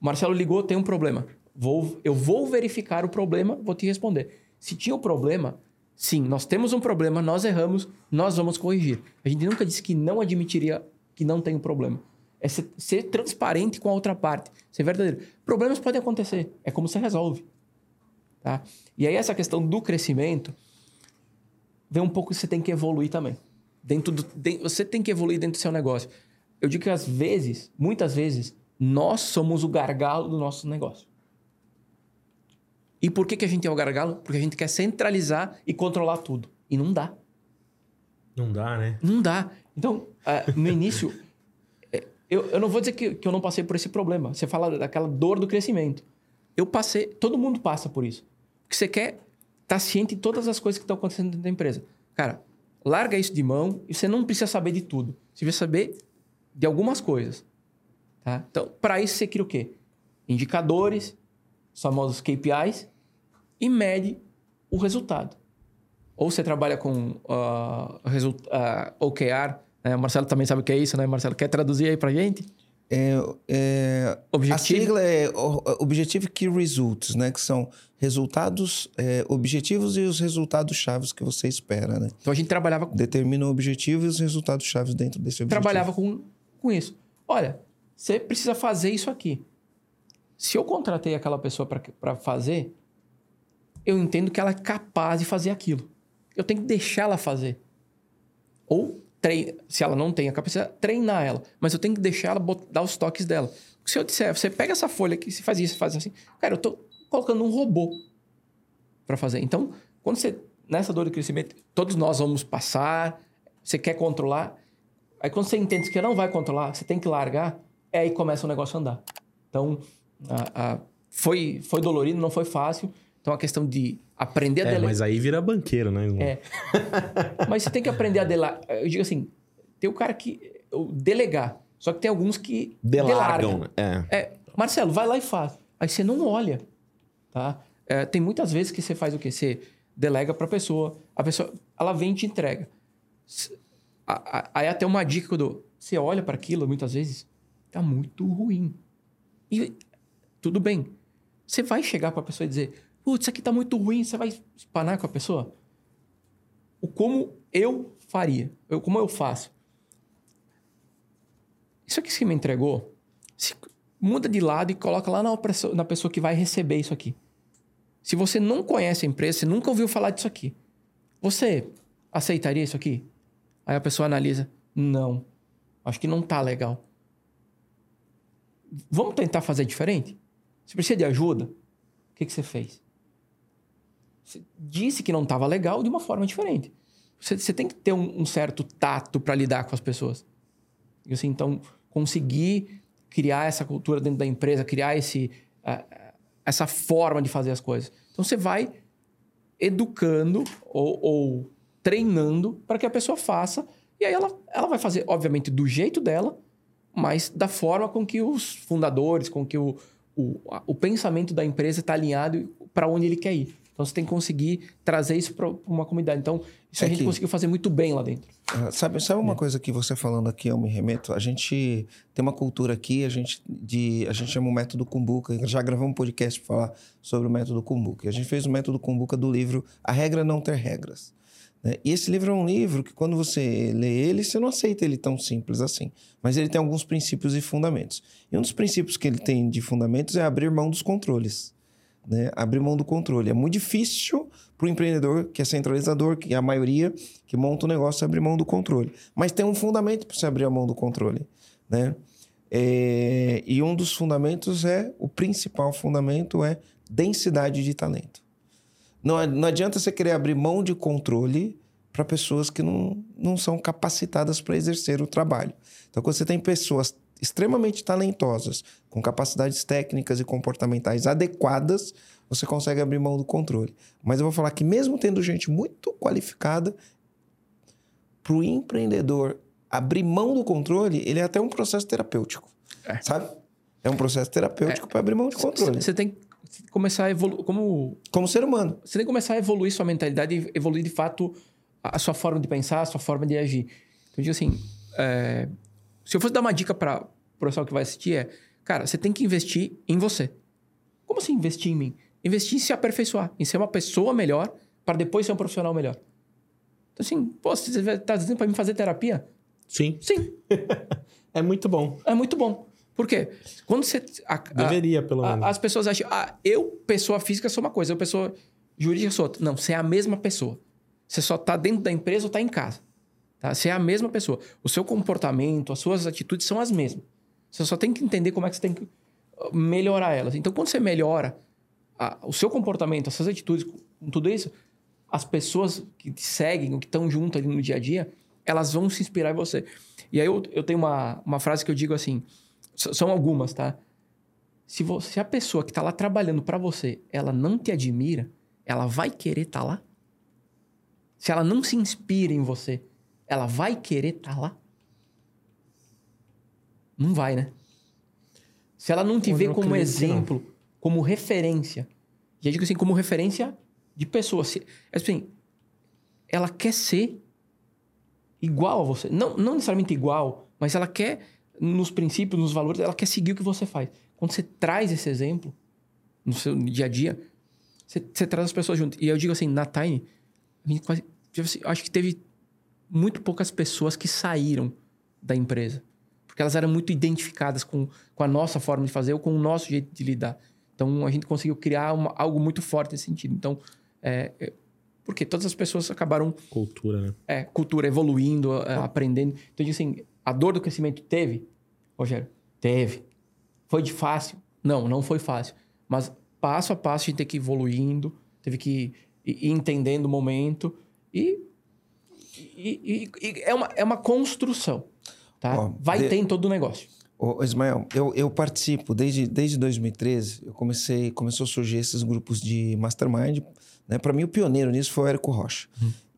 o Marcelo ligou, tem um problema. Vou, eu vou verificar o problema, vou te responder. Se tinha o um problema, sim, nós temos um problema, nós erramos, nós vamos corrigir. A gente nunca disse que não admitiria que não tem um problema. É ser, ser transparente com a outra parte, ser verdadeiro. Problemas podem acontecer, é como você resolve. Tá? E aí essa questão do crescimento, vem um pouco que você tem que evoluir também. Dentro do, de, você tem que evoluir dentro do seu negócio. Eu digo que às vezes, muitas vezes, nós somos o gargalo do nosso negócio. E por que, que a gente é o gargalo? Porque a gente quer centralizar e controlar tudo. E não dá. Não dá, né? Não dá. Então, uh, no início, é, eu, eu não vou dizer que, que eu não passei por esse problema. Você fala daquela dor do crescimento. Eu passei, todo mundo passa por isso. Porque você quer estar tá ciente de todas as coisas que estão acontecendo dentro da empresa. Cara, larga isso de mão e você não precisa saber de tudo. Você precisa saber de algumas coisas. Tá? Então, para isso você cria o quê? Indicadores, os famosos KPIs, e mede o resultado. Ou você trabalha com uh, uh, OKR, né? o Marcelo também sabe o que é isso, né, Marcelo? Quer traduzir aí para gente? É, é, Objetivo? A sigla é Objective Key Results, né? Que são resultados é, objetivos e os resultados chaves que você espera, né? Então a gente trabalhava com... Determina o objetivo e os resultados chaves dentro desse objetivo. Trabalhava com, com isso. Olha, você precisa fazer isso aqui. Se eu contratei aquela pessoa para fazer, eu entendo que ela é capaz de fazer aquilo. eu tenho que deixar ela fazer. Ou, trein... se ela não tem a capacidade, treinar ela. Mas eu tenho que deixar ela bot... dar os toques dela. Se eu disser, você pega essa folha aqui, se faz isso, faz assim. Cara, eu tô colocando um robô para fazer. Então, quando você, nessa dor de crescimento, todos nós vamos passar, você quer controlar. Aí quando você entende que não vai controlar, você tem que largar, é aí começa o negócio a andar. Então, a, a, foi, foi dolorido, não foi fácil. Então, a questão de aprender a É, delegar. mas aí vira banqueiro, né? irmão? É. Mas você tem que aprender a delegar. Eu digo assim, tem o cara que... Delegar. Só que tem alguns que Delargam, delargam. né? É. É, Marcelo, vai lá e faz. Aí você não olha, tá? É, tem muitas vezes que você faz o quê? Você delega para a pessoa, a pessoa, ela vem e te entrega. Aí até uma dica que eu dou. Você olha para aquilo, muitas vezes, tá muito ruim. E tudo bem. Você vai chegar para a pessoa e dizer, putz, isso aqui tá muito ruim, você vai espanar com a pessoa? O como eu faria, eu, como eu faço. Isso aqui que me entregou, se- muda de lado e coloca lá na na pessoa que vai receber isso aqui. Se você não conhece a empresa, você nunca ouviu falar disso aqui, você aceitaria isso aqui? Aí a pessoa analisa, não, acho que não tá legal. Vamos tentar fazer diferente? Você precisa de ajuda? O que, que você fez? Disse que não estava legal de uma forma diferente. Você, você tem que ter um, um certo tato para lidar com as pessoas. E assim, então, conseguir criar essa cultura dentro da empresa, criar esse, ah, essa forma de fazer as coisas. Então, você vai educando ou, ou treinando para que a pessoa faça. E aí ela, ela vai fazer, obviamente, do jeito dela, mas da forma com que os fundadores, com que o, o, a- o pensamento da empresa está alinhado para onde ele quer ir. Então, você tem que conseguir trazer isso para uma comunidade. Então, isso É a gente que- conseguiu fazer muito bem lá dentro. Ah, Sabe, sabe É. uma coisa que você falando aqui, eu me remeto? A gente tem uma cultura aqui, a gente, de, a gente chama o método Kumbuka. Já gravamos um podcast para falar sobre o método Kumbuka. E A gente fez o método Kumbuka do livro A Regra Não Ter Regras. né? E esse livro é um livro que, quando você lê ele, você não aceita ele tão simples assim. Mas ele tem alguns princípios e fundamentos. E um dos princípios que ele tem de fundamentos é abrir mão dos controles. Né? Abrir mão do controle. É muito difícil para o empreendedor, que é centralizador, que é a maioria que monta o negócio, abrir mão do controle. Mas tem um fundamento para você abrir a mão do controle. Né? É, E um dos fundamentos é, o principal fundamento é densidade de talento. Não, não adianta você querer abrir mão de controle para pessoas que não, não são capacitadas para exercer o trabalho. Então, quando você tem pessoas extremamente talentosas, com capacidades técnicas e comportamentais adequadas, você consegue abrir mão do controle. Mas eu vou falar que, mesmo tendo gente muito qualificada, para o empreendedor abrir mão do controle, ele é até um processo terapêutico. É. Sabe? É um processo terapêutico para abrir mão de controle. Você tem que começar a evoluir. Como Como ser humano. você tem que começar a evoluir sua mentalidade e evoluir de fato a a sua forma de pensar, a sua forma de agir. Então, eu digo assim: é, se eu fosse dar uma dica para o pessoal que vai assistir, é, cara, você tem que investir em você. Como assim investir em mim? Investir em se aperfeiçoar, em ser uma pessoa melhor para depois ser um profissional melhor. Então, assim, pô, você está dizendo para mim fazer terapia? Sim. Sim, (laughs) É muito bom. é muito bom. Por quê? Quando você. a- Deveria, pelo a- menos. as pessoas acham, ah, eu, pessoa física, sou uma coisa, eu, pessoa jurídica, sou outra. Não, você é a mesma pessoa. Você só está dentro da empresa ou está em casa. Tá? Você é a mesma pessoa. O seu comportamento, as suas atitudes são as mesmas. Você só tem que entender como é que você tem que uh, melhorar elas. Então, quando você melhora a- o seu comportamento, as suas atitudes, com tudo isso, as pessoas que te seguem, que estão junto ali no dia a dia, elas vão se inspirar em você. E aí eu, eu tenho uma, uma frase que eu digo assim, são algumas, tá? Se, você, se a pessoa que está lá trabalhando para você, ela não te admira, ela vai querer estar lá? Se ela não se inspira em você, ela vai querer estar lá? Não vai, né? Se ela não te vê como exemplo, como referência, e eu digo assim, como referência de pessoa, se, assim, ela quer ser igual a você. Não, não necessariamente igual, mas ela quer, nos princípios, nos valores, ela quer seguir o que você faz. Quando você traz esse exemplo no seu dia a dia, você, você traz as pessoas junto. E eu digo assim, na Tiny, a gente quase, tipo assim, acho que teve muito poucas pessoas que saíram da empresa. Porque elas eram muito identificadas com, com a nossa forma de fazer ou com o nosso jeito de lidar. Então, a gente conseguiu criar uma- algo muito forte nesse sentido. Então, é, é, Porque todas as pessoas acabaram Cultura, né? é, cultura evoluindo, é, aprendendo. Então, assim, a dor do crescimento teve, Rogério? Teve. Foi de fácil? Não, não foi fácil. Mas passo a passo a gente tem que ir evoluindo, teve que ir entendendo o momento e, e- e- e é, uma, é uma construção, tá? Ó, Vai de- ter em todo o negócio. Ô, Ismael, eu, eu participo desde, desde 2013. Eu comecei, começou a surgir esses grupos de mastermind. Né? Para mim, o pioneiro nisso foi o Érico Rocha.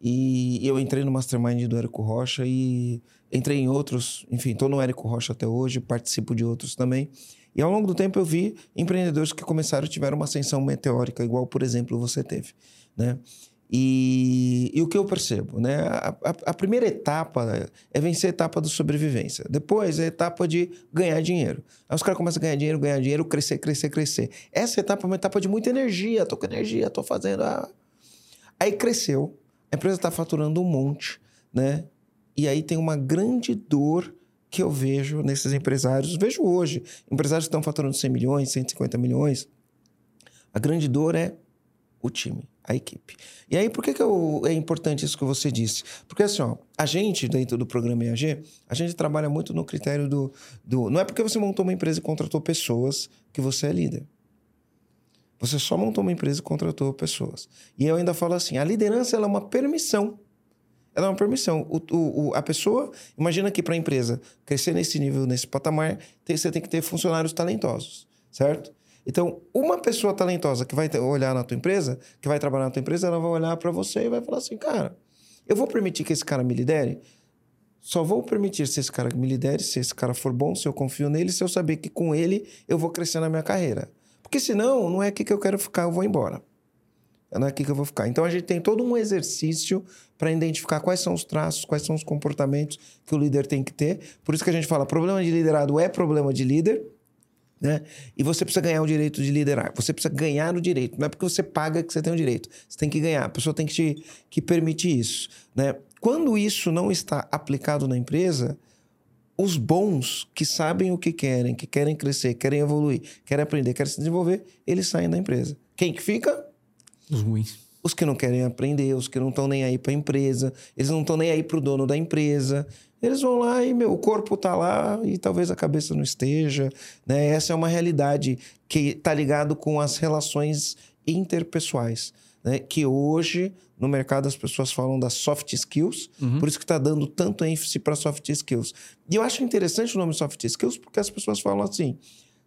E eu entrei no mastermind do Érico Rocha e entrei em outros. Enfim, estou no Érico Rocha até hoje, participo de outros também. E ao longo do tempo eu vi empreendedores que começaram tiveram uma ascensão meteórica, igual, por exemplo, você teve. Né? E, e o que eu percebo, né? A, a- a primeira etapa é vencer a etapa da sobrevivência. Depois é a etapa de ganhar dinheiro. Aí os caras começam a ganhar dinheiro, ganhar dinheiro, crescer, crescer, crescer. Essa etapa é uma etapa de muita energia. Tô com energia, tô fazendo. ah. Aí cresceu, a empresa está faturando um monte, né? E aí tem uma grande dor que eu vejo nesses empresários. Vejo hoje, empresários que estão faturando 100 milhões, 150 milhões. A grande dor é o time, a equipe. E aí, por que, que eu- é importante isso que você disse? Porque assim, ó, a gente, dentro do programa EAG, a gente trabalha muito no critério do, do. Não é porque você montou uma empresa e contratou pessoas que você é líder. Você só montou uma empresa e contratou pessoas. E eu ainda falo assim: a liderança ela é uma permissão. Ela é uma permissão. O, o- o- a pessoa, imagina que para a empresa crescer nesse nível, nesse patamar, tem- você tem que ter funcionários talentosos, certo? Então, uma pessoa talentosa que vai olhar na tua empresa, que vai trabalhar na tua empresa, ela vai olhar para você e vai falar assim: cara, eu vou permitir que esse cara me lidere? Só vou permitir se esse cara me lidere, se esse cara for bom, se eu confio nele, se eu saber que com ele eu vou crescer na minha carreira. Porque senão, não é aqui que eu quero ficar, eu vou embora. Não é aqui que eu vou ficar. Então a gente tem todo um exercício para identificar quais são os traços, quais são os comportamentos que o líder tem que ter. Por isso que a gente fala, problema de liderado é problema de líder, né? E você precisa ganhar o direito de liderar. Você precisa ganhar o direito. Não é porque você paga que você tem o direito. Você tem que ganhar. A pessoa tem que te que permitir isso, né? Quando isso não está aplicado na empresa, os bons que sabem o que querem, que querem crescer, querem evoluir, querem aprender, querem se desenvolver, eles saem da empresa. Quem que fica? Os ruins. Os que não querem aprender, os que não estão nem aí para a empresa, eles não estão nem aí para o dono da empresa. Eles vão lá e meu, o corpo tá lá e talvez a cabeça não esteja. Né? Essa é uma realidade que está ligado com as relações interpessoais. Né? Que hoje, no mercado, as pessoas falam das soft skills, por isso que está dando tanto ênfase para soft skills. E eu acho interessante o nome soft skills, porque as pessoas falam assim: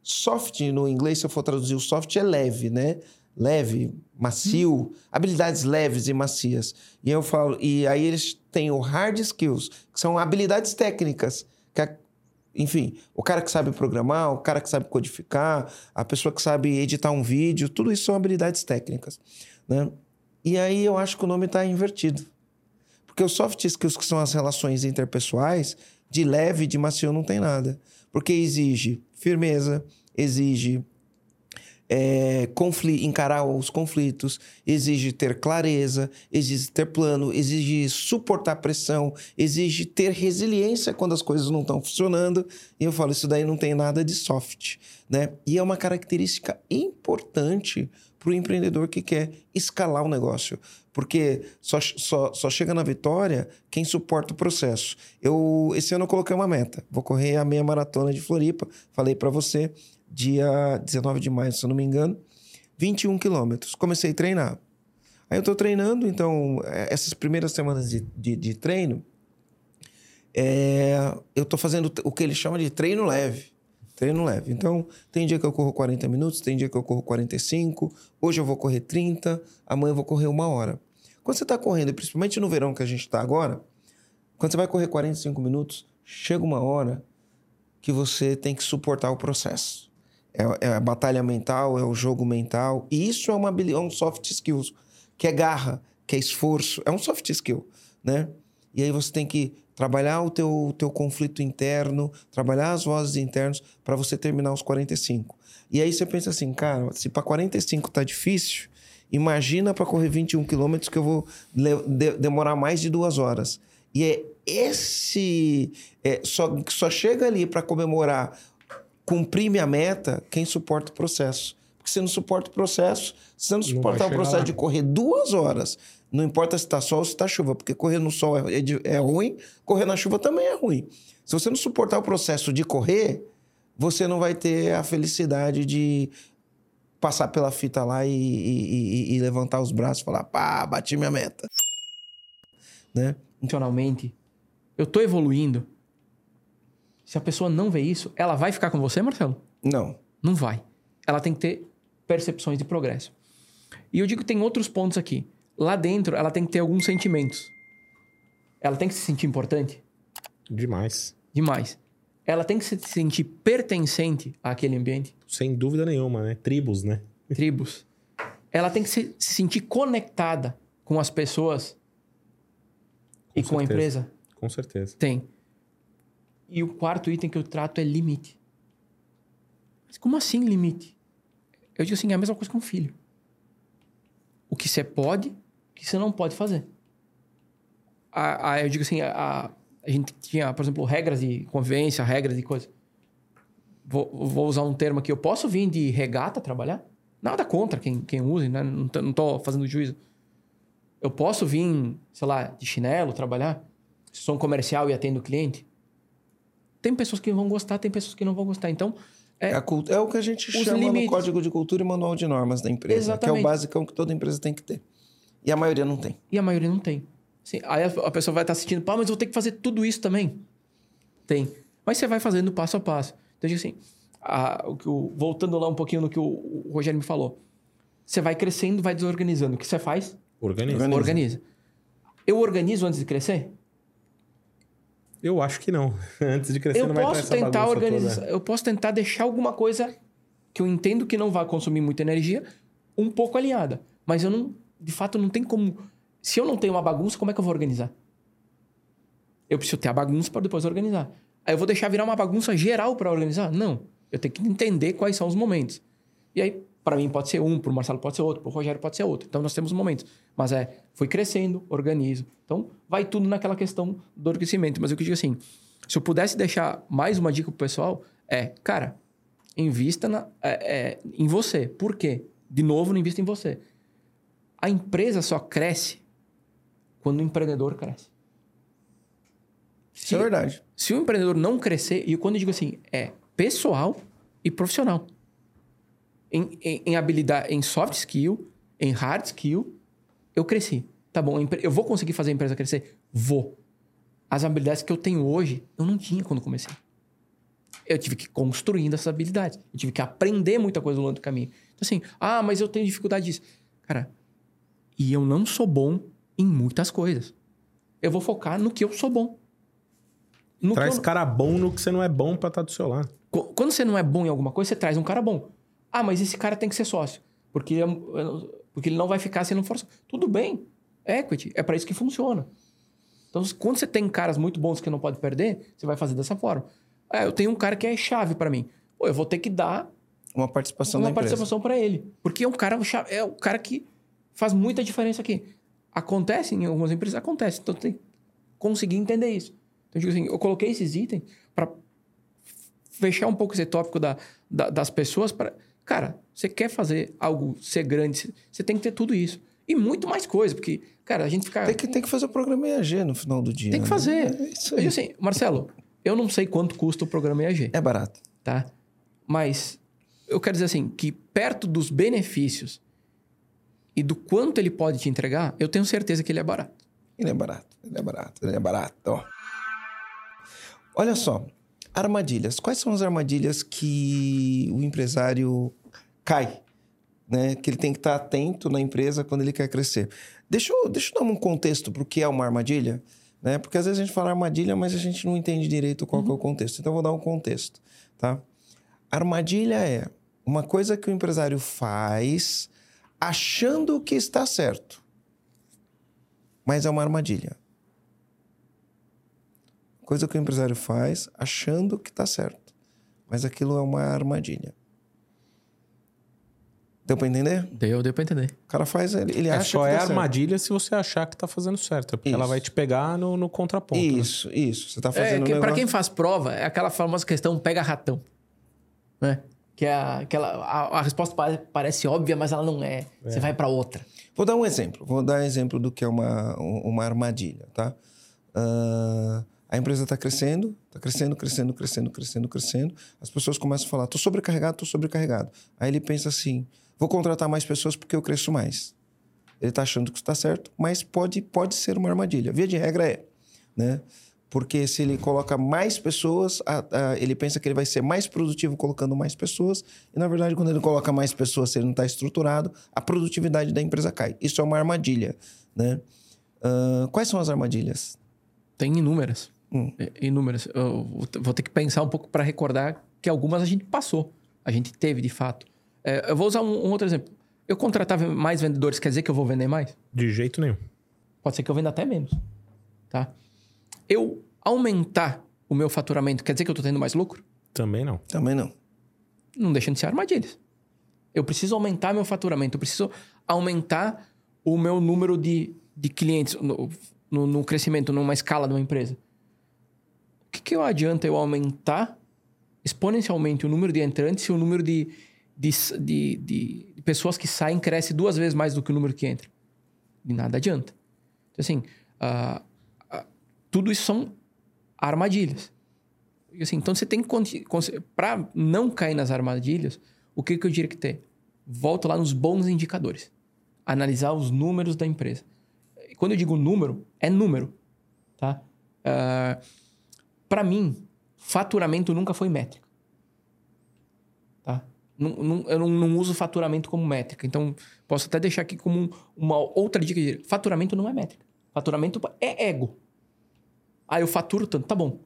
soft no inglês, se eu for traduzir o soft, é leve, né? Leve, macio, habilidades leves e macias. E eu falo, e aí eles têm o hard skills, que são habilidades técnicas, que enfim, o cara que sabe programar, o cara que sabe codificar, a pessoa que sabe editar um vídeo, tudo isso são habilidades técnicas, né? E aí eu acho que o nome está invertido. Porque os soft skills, que são as relações interpessoais, de leve de macio não tem nada. Porque exige firmeza, exige é, encarar os conflitos, exige ter clareza, exige ter plano, exige suportar pressão, exige ter resiliência quando as coisas não estão funcionando. E eu falo, isso daí não tem nada de soft, né? E é uma característica importante para o empreendedor que quer escalar o negócio. Porque só, só, só chega na vitória quem suporta o processo. Eu, esse ano eu coloquei uma meta. Vou correr a meia maratona de Floripa. Falei para você, dia 19 de maio, se eu não me engano. 21 quilômetros. Comecei a treinar. Aí eu tô treinando, então, eh, essas primeiras semanas de, de, de treino, é, eu tô fazendo o que ele chama de treino leve. Treino leve. Então, tem dia que eu corro 40 minutos, tem dia que eu corro 45, hoje eu vou correr 30, amanhã eu vou correr uma hora. Quando você está correndo, principalmente no verão que a gente está agora, quando você vai correr 45 minutos, chega uma hora que você tem que suportar o processo. É, é a batalha mental, é o jogo mental. E isso é, uma, é um soft skills, que é garra, que é esforço. É um soft skill, né? E aí você tem que trabalhar o teu, o teu conflito interno, trabalhar as vozes internas para você terminar os 45. E aí você pensa assim, cara, se para 45 tá difícil, imagina para correr 21 quilômetros que eu vou de- demorar mais de duas horas. E é esse... é, só, só chega ali para comemorar cumprir minha meta quem suporta o processo. porque você não suporta o processo. Se você não suportar o chegar processo lá. de correr duas horas, não importa se está sol ou se está chuva, porque correr no sol é, é é ruim, correr na chuva também é ruim. Se você não suportar o processo de correr, você não vai ter a felicidade de passar pela fita lá e, e- e- e levantar os braços e falar, pá, bati minha meta. Né? Funcionalmente, eu tô evoluindo. Se a pessoa não vê isso, ela vai ficar com você, Marcelo? Não. Não vai. Ela tem que ter percepções de progresso. E eu digo que tem outros pontos aqui. Lá dentro, ela tem que ter alguns sentimentos. Ela tem que se sentir importante Demais. demais. Ela tem que se sentir pertencente àquele ambiente. Sem dúvida nenhuma, né? Tribos, né? Tribos. Ela tem que se, se sentir conectada com as pessoas e com a certeza. empresa. Com certeza. Tem. E o quarto item que eu trato é limite. Mas como assim limite? Eu digo assim, é a mesma coisa que um filho. O que você pode, o que você não pode fazer. A, a- eu digo assim, a, a gente tinha, por exemplo, regras de convivência, regras de coisa. Vou, vou usar um termo aqui. Eu posso vir de regata trabalhar? Nada contra quem, quem use, né? Não não tô fazendo juízo. Eu posso vir, sei lá, de chinelo trabalhar? Se sou um comercial e atendo cliente? Tem pessoas que vão gostar, tem pessoas que não vão gostar. Então, É, a cult- é o que a gente chama limites. no Código de Cultura e Manual de Normas da empresa, que é Exatamente. o basicão que toda empresa tem que ter. E a maioria não tem. E a maioria não tem. Assim, aí a, pessoa vai estar assistindo, pá, mas eu vou ter que fazer tudo isso também. Tem. Mas você vai fazendo passo a passo. Então, assim, a- o que o- voltando lá um pouquinho no que o, o Rogério me falou. Você vai crescendo, vai desorganizando. O que você faz? Organiza. Organiza. Organiza. Eu organizo antes de crescer? Eu acho que não. (laughs) Antes de crescer, eu não vai posso tentar organizar, eu posso tentar deixar alguma coisa que eu entendo que não vai consumir muita energia um pouco alinhada, mas eu não, de fato, não tem como. Se eu não tenho uma bagunça, como é que eu vou organizar? Eu preciso ter a bagunça para depois organizar. Aí eu vou deixar virar uma bagunça geral para organizar? Não. Eu tenho que entender quais são os momentos. E aí, para mim pode ser um, para o Marcelo pode ser outro, para o Rogério pode ser outro. Então nós temos momentos. Mas é, foi crescendo, organizo. Então vai tudo naquela questão do crescimento. Mas eu que digo assim, se eu pudesse deixar mais uma dica pro pessoal, é, cara, invista na- é, é, em você. Por quê? De novo, não invista em você. A empresa só cresce quando o empreendedor cresce. Isso é verdade. Se o empreendedor não crescer, e quando eu digo assim, é pessoal e profissional. Em, em, em habilidade, em soft skill, em hard skill, eu cresci. Tá bom, eu vou conseguir fazer a empresa crescer? Vou. As habilidades que eu tenho hoje, eu não tinha quando comecei. Eu tive que ir construindo essas habilidades. Eu tive que aprender muita coisa ao longo do caminho. Então, assim, ah, mas eu tenho dificuldade disso. Cara, e eu não sou bom em muitas coisas. Eu vou focar no que eu sou bom. No Traz eu- cara bom no que você não é bom pra estar do seu lado. Qu- Quando você não é bom em alguma coisa, você traz um cara bom. Ah, mas esse cara tem que ser sócio. Porque, é- porque ele não vai ficar se não for sócio. Tudo bem. Equity. É para isso que funciona. Então, quando você tem caras muito bons que não pode perder, você vai fazer dessa forma. Ah, eu tenho um cara que é chave para mim. Pô, eu vou ter que dar Uma participação uma participação para ele. Porque é um cara é o cara que faz muita diferença aqui. Acontece em algumas empresas? Acontece. Então tem que conseguir entender isso. Então, eu digo assim, eu coloquei esses itens para fechar um pouco esse tópico da, da- das pessoas para cara, você quer fazer algo ser grande, você tem que ter tudo isso. E muito mais coisa, porque, cara, a gente fica. Tem que, tem que fazer o programa EAG no final do dia. Tem que né? fazer. É isso aí. assim, Marcelo, eu não sei quanto custa o programa EAG É barato. tá? Mas eu quero dizer assim, que perto dos benefícios e do quanto ele pode te entregar, eu tenho certeza que ele é barato. Ele é barato, ele é barato, ele é barato. ó. Olha só, armadilhas. Quais são as armadilhas que o empresário cai? Né? Que ele tem que estar atento na empresa quando ele quer crescer. Deixa eu, deixa eu dar um contexto para o que é uma armadilha. Né? Porque às vezes a gente fala armadilha, mas a gente não entende direito qual que é o contexto. Então eu vou dar um contexto. Tá? Armadilha é uma coisa que o empresário faz achando que está certo mas é uma armadilha. Coisa que o empresário faz achando que está certo, mas aquilo é uma armadilha. Deu para entender? Deu, deu pra entender. O cara faz, ele, ele É, acha só que é tá certo. armadilha se você achar que tá fazendo certo. Porque ela Isso. vai te pegar no, no contraponto. né? Isso, isso. Você está É, fazendo que, um Pra quem faz prova, é aquela famosa questão pega ratão. Né? Que é a- aquela, a, a resposta pare- parece óbvia, mas ela não é. Você vai para outra. Vou dar um exemplo. Vou dar um exemplo do que é uma, um- uma armadilha, tá? Ah, a empresa está crescendo, está crescendo, crescendo, crescendo, crescendo, crescendo. As pessoas começam a falar, tô sobrecarregado, tô sobrecarregado. Aí ele pensa assim, vou contratar mais pessoas porque eu cresço mais. Ele está achando que está certo, mas pode, pode ser uma armadilha. Via de regra é, né? Porque se ele coloca mais pessoas, a- a- ele pensa que ele vai ser mais produtivo colocando mais pessoas. E, na verdade, quando ele coloca mais pessoas, se ele não está estruturado, a produtividade da empresa cai. Isso é uma armadilha, né? Ah, quais são as armadilhas? Tem inúmeras. Hum. É, Inúmeras. Eu vou ter- que pensar um pouco para recordar que algumas a gente passou. A gente teve, de fato. É, eu vou usar um, um outro exemplo. Eu contratava mais vendedores, quer dizer que eu vou vender mais? De jeito nenhum. Pode ser que eu venda até menos. Tá? Eu aumentar o meu faturamento, quer dizer que eu estou tendo mais lucro? Também não. Também não. Não deixa de ser armadilhas. Eu preciso aumentar meu faturamento, eu preciso aumentar o meu número de, de clientes no, no, no crescimento, numa escala de uma empresa. O que, adianta eu aumentar exponencialmente o número de entrantes se o número de, de, de, de- pessoas que saem cresce duas vezes mais do que o número que entra? De nada adianta. Então, assim, ah, ah, tudo isso são armadilhas. E, assim, então você tem que. Para não cair nas armadilhas, o que, que eu diria que ter? Volta lá nos bons indicadores. Analisar os números da empresa. Quando eu digo número, é número. Tá? Para mim, faturamento nunca foi métrica. Tá? Não- não- eu não, não uso faturamento como métrica. Então, posso até deixar aqui como um- uma outra dica. de- Faturamento não é métrica. Faturamento é ego. Ah, eu faturo tanto. Tá bom.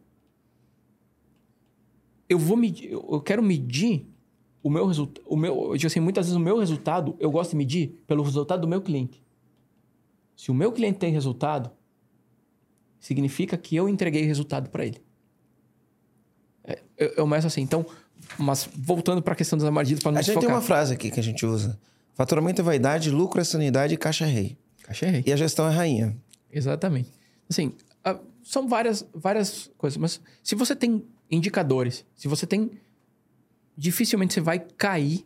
Eu vou medir, eu quero medir o meu resultado, o meu, eu digo assim, muitas vezes o meu resultado, eu gosto de medir pelo resultado do meu cliente. Se o meu cliente tem resultado, significa que eu entreguei resultado para ele. É, eu, eu começo assim. Então, mas voltando para a questão das armadilhas para não A gente tem desfocar. uma frase aqui que a gente usa. Faturamento é vaidade, lucro é sanidade e caixa é rei. Caixa errei. E a gestão é rainha. Exatamente. Assim, são várias, várias coisas, mas se você tem indicadores, se você tem. Dificilmente você vai cair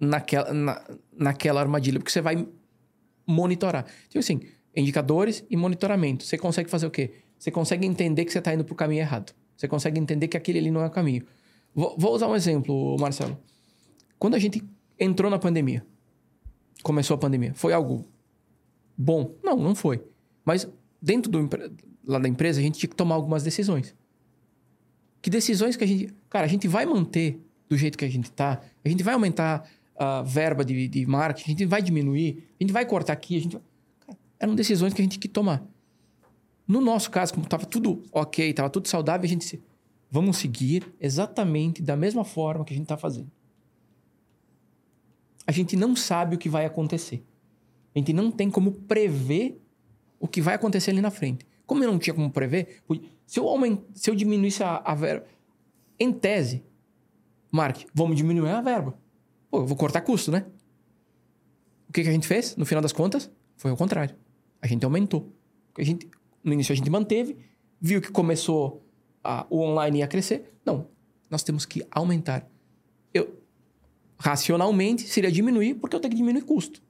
naquela, na, naquela armadilha, porque você vai monitorar. Então, assim, indicadores e monitoramento. Você consegue fazer o quê? Você consegue entender que você está indo para o caminho errado. Você consegue entender que aquele ali não é o caminho. Vou, vou usar um exemplo, Marcelo. Quando a gente entrou na pandemia, começou a pandemia, foi algo bom? Não, não foi. Mas dentro do lá da empresa, a gente tinha que tomar algumas decisões. Que decisões que a gente. Cara, a gente vai manter do jeito que a gente tá, a gente vai aumentar a verba de, de marketing, a gente vai diminuir, a gente vai cortar aqui, a gente. Cara, eram decisões que a gente tinha que tomar. No nosso caso, como estava tudo ok, estava tudo saudável, a gente se. Vamos seguir exatamente da mesma forma que a gente está fazendo. A gente não sabe o que vai acontecer. A gente não tem como prever o que vai acontecer ali na frente. Como eu não tinha como prever, se eu, se eu diminuísse a, a verba, em tese, Mark, vamos diminuir a verba. Pô, eu vou cortar custo, né? O que, que a gente fez? No final das contas, foi o contrário. A gente aumentou. A gente, no início a gente manteve, viu que começou a, o online a crescer. Não, nós temos que aumentar. Eu, racionalmente, seria diminuir, porque eu tenho que diminuir custo.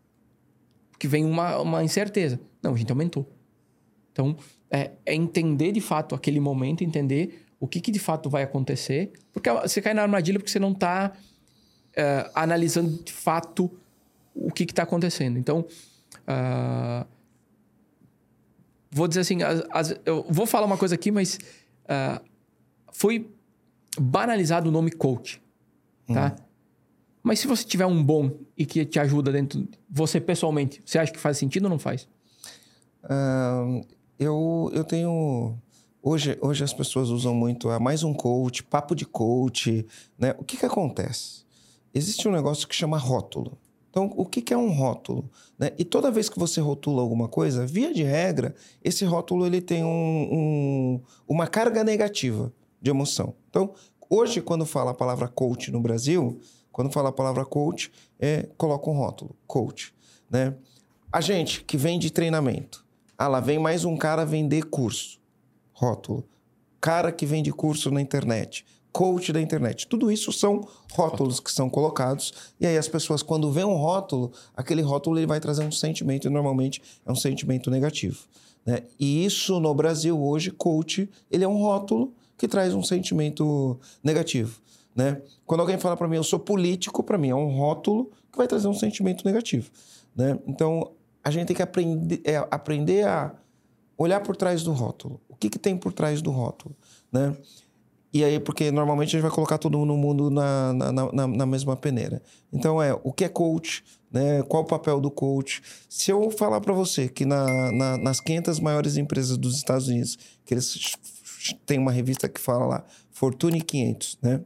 Porque vem uma, uma incerteza. Não, a gente aumentou. Então, é, é entender de fato aquele momento, entender o que, que de fato vai acontecer. Porque você cai na armadilha porque você não está analisando de fato o que está acontecendo. Então, ah, vou dizer assim, as- as- eu vou falar uma coisa aqui, mas ah, foi banalizado o nome coach, tá? Mas se você tiver um bom e que te ajuda dentro, você pessoalmente, você acha que faz sentido ou não faz? Eu, eu tenho. Hoje, hoje as pessoas usam muito ah, mais um coach, papo de coach. Né? O que, que acontece? Existe um negócio que chama rótulo. Então, o que, que é um rótulo? Né? E toda vez que você rotula alguma coisa, via de regra, esse rótulo ele tem um- um- uma carga negativa de emoção. Então, hoje, quando fala a palavra coach no Brasil, quando fala a palavra coach, é, coloca um rótulo, coach. Né? A gente que vende treinamento, ah, lá vem mais um cara vender curso. Rótulo. Cara que vende curso na internet. Coach da internet. Tudo isso são rótulos que são colocados. E aí as pessoas, quando vê um rótulo, aquele rótulo ele vai trazer um sentimento, e normalmente é um sentimento negativo. Né? E isso no Brasil hoje, coach, ele é um rótulo que traz um sentimento negativo. Né? Quando alguém fala para mim, eu sou político, para mim é um rótulo que vai trazer um sentimento negativo. Né? Então, a gente tem que aprender, é, aprender a olhar por trás do rótulo. O que, que tem por trás do rótulo? Né? E aí, porque normalmente a gente vai colocar todo mundo na, na, na, na mesma peneira. Então, é o que é coach, né? qual o papel do coach. Se eu falar para você que na, na, nas 500 maiores empresas dos Estados Unidos, que eles têm uma revista que fala lá, Fortune 500, né?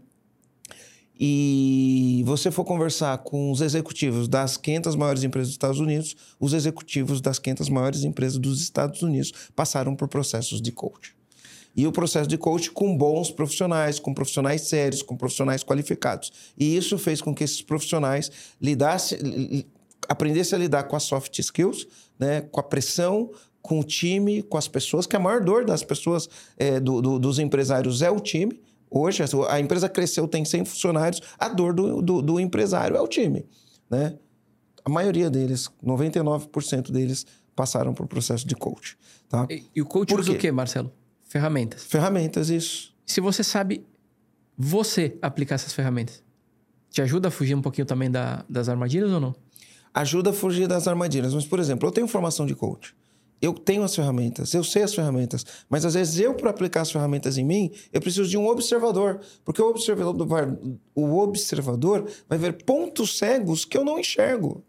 e você for conversar com os executivos das 500 maiores empresas dos Estados Unidos, os executivos das 500 maiores empresas dos Estados Unidos passaram por processos de coach. E o processo de coach com bons profissionais, com profissionais sérios, com profissionais qualificados. E isso fez com que esses profissionais lidasse, aprendessem a lidar com as soft skills, né, com a pressão, com o time, com as pessoas, que a maior dor das pessoas, é, do, do, dos empresários é o time. Hoje, a empresa cresceu, tem 100 funcionários, a dor do, do, do empresário é o time. Né? A maioria deles, 99% deles, passaram por processo de coach. Tá? E, e o coach Por usa quê? o quê, Marcelo? Ferramentas. Ferramentas, isso. Se você sabe você aplicar essas ferramentas, te ajuda a fugir um pouquinho também da, das armadilhas ou não? Ajuda a fugir das armadilhas. Mas, por exemplo, eu tenho formação de coach. Eu tenho as ferramentas, eu sei as ferramentas, mas às vezes eu, para aplicar as ferramentas em mim, eu preciso de um observador. Porque o observador o observador vai ver pontos cegos que eu não enxergo.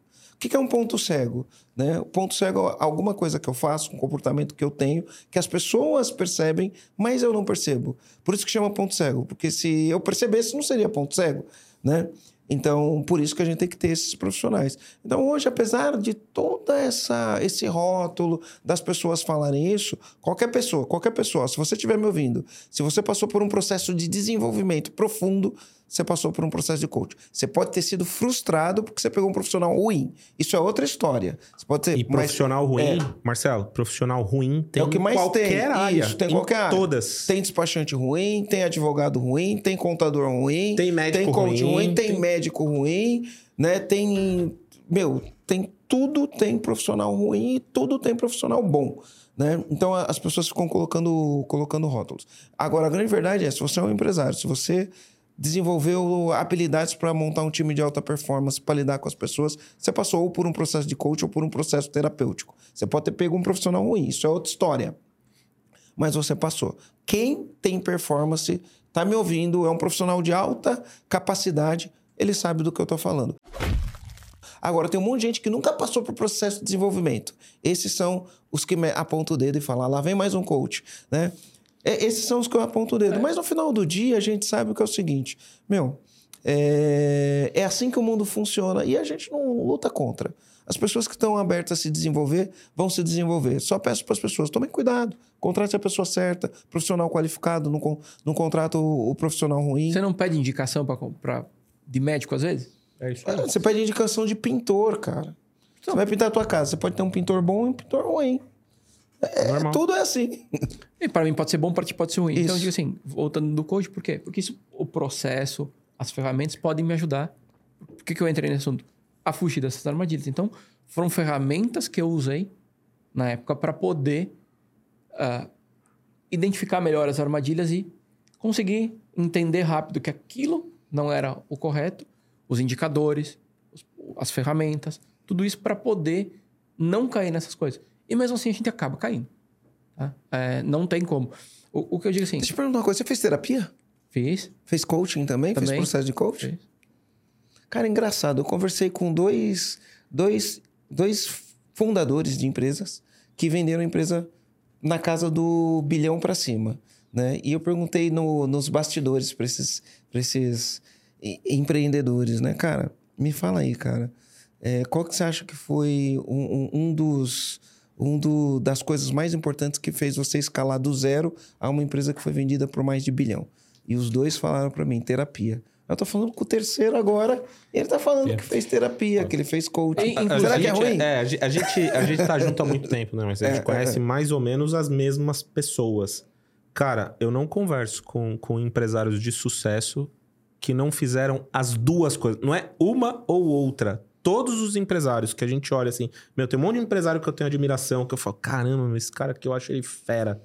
O que é um ponto cego? Né? O ponto cego é alguma coisa que eu faço, um comportamento que eu tenho, que as pessoas percebem, mas eu não percebo. Por isso que chama ponto cego, porque se eu percebesse, não seria ponto cego. Né? Então, por isso que a gente tem que ter esses profissionais. Então, hoje, apesar de toda essa esse rótulo das pessoas falarem isso, qualquer pessoa, qualquer pessoa, se você estiver me ouvindo, se você passou por um processo de desenvolvimento profundo, você passou por um processo de coach. Você pode ter sido frustrado porque você pegou um profissional ruim. Isso é outra história. Você pode ter, e profissional ruim, é, Marcelo, profissional ruim tem é o que mais qualquer tem. área. Isso, tem qualquer área. Todas. Tem despachante ruim, tem advogado ruim, tem contador ruim, tem médico tem coach ruim, ruim tem, tem médico ruim, né? Tem, meu, tem tudo tem profissional ruim e tudo tem profissional bom. Né? Então as pessoas ficam colocando, colocando rótulos. Agora, a grande verdade é: se você é um empresário, se você desenvolveu habilidades para montar um time de alta performance, para lidar com as pessoas. Você passou ou por um processo de coach ou por um processo terapêutico. Você pode ter pego um profissional ruim, isso é outra história. Mas você passou. Quem tem performance, está me ouvindo, é um profissional de alta capacidade, ele sabe do que eu estou falando. Agora, tem um monte de gente que nunca passou por processo de desenvolvimento. Esses são os que apontam o dedo e falam, ah, lá vem mais um coach, né? É, esses são os que eu aponto o dedo. É. Mas no final do dia, a gente sabe o que é o seguinte: meu, é, é assim que o mundo funciona e a gente não luta contra. As pessoas que estão abertas a se desenvolver vão se desenvolver. Só peço para as pessoas: tomem cuidado, contrate a pessoa certa, profissional qualificado, não, não contrata o, o profissional ruim. Você não pede indicação pra, de médico às vezes? É isso aí. você pede indicação de pintor, cara. Então, você vai pintar a tua casa. Você pode ter um pintor bom e um pintor ruim. É, tudo é assim. E para mim pode ser bom, para ti pode ser ruim. Isso. Então eu digo assim, voltando do coach, por quê? Porque isso, o processo, as ferramentas podem me ajudar. Por que, que eu entrei nesse assunto? A fugir dessas armadilhas. Então, foram ferramentas que eu usei na época para poder uh, identificar melhor as armadilhas e conseguir entender rápido que aquilo não era o correto, os indicadores, as ferramentas, tudo isso para poder não cair nessas coisas. E mesmo assim a gente acaba caindo. Tá? É, não tem como. O, o, que eu digo assim. Deixa eu perguntar uma coisa: você fez terapia? Fiz. Fez coaching também? também. Fez processo de coaching? Fiz. Cara, engraçado. Eu conversei com dois, dois, dois fundadores de empresas que venderam a empresa na casa do bilhão para cima. Né? E eu perguntei no, nos bastidores para esses, esses empreendedores, né? Cara, me fala aí, cara. É, qual que você acha que foi um, um, um dos um do, das coisas mais importantes que fez você escalar do zero a uma empresa que foi vendida por mais de bilhão. E os dois falaram para mim, terapia. Eu tô falando com o terceiro agora, ele tá falando yeah. que fez terapia, que ele fez coaching. A, a, Será a que é ruim? É, a gente, a gente tá junto há muito tempo, né? Mas a gente é, conhece é, é. mais ou menos as mesmas pessoas. Cara, eu não converso com, com empresários de sucesso que não fizeram as duas coisas. Não é uma ou outra. Todos os empresários que a gente olha assim, meu, tem um monte de empresário que eu tenho admiração, que eu falo, caramba, esse cara que eu acho ele fera.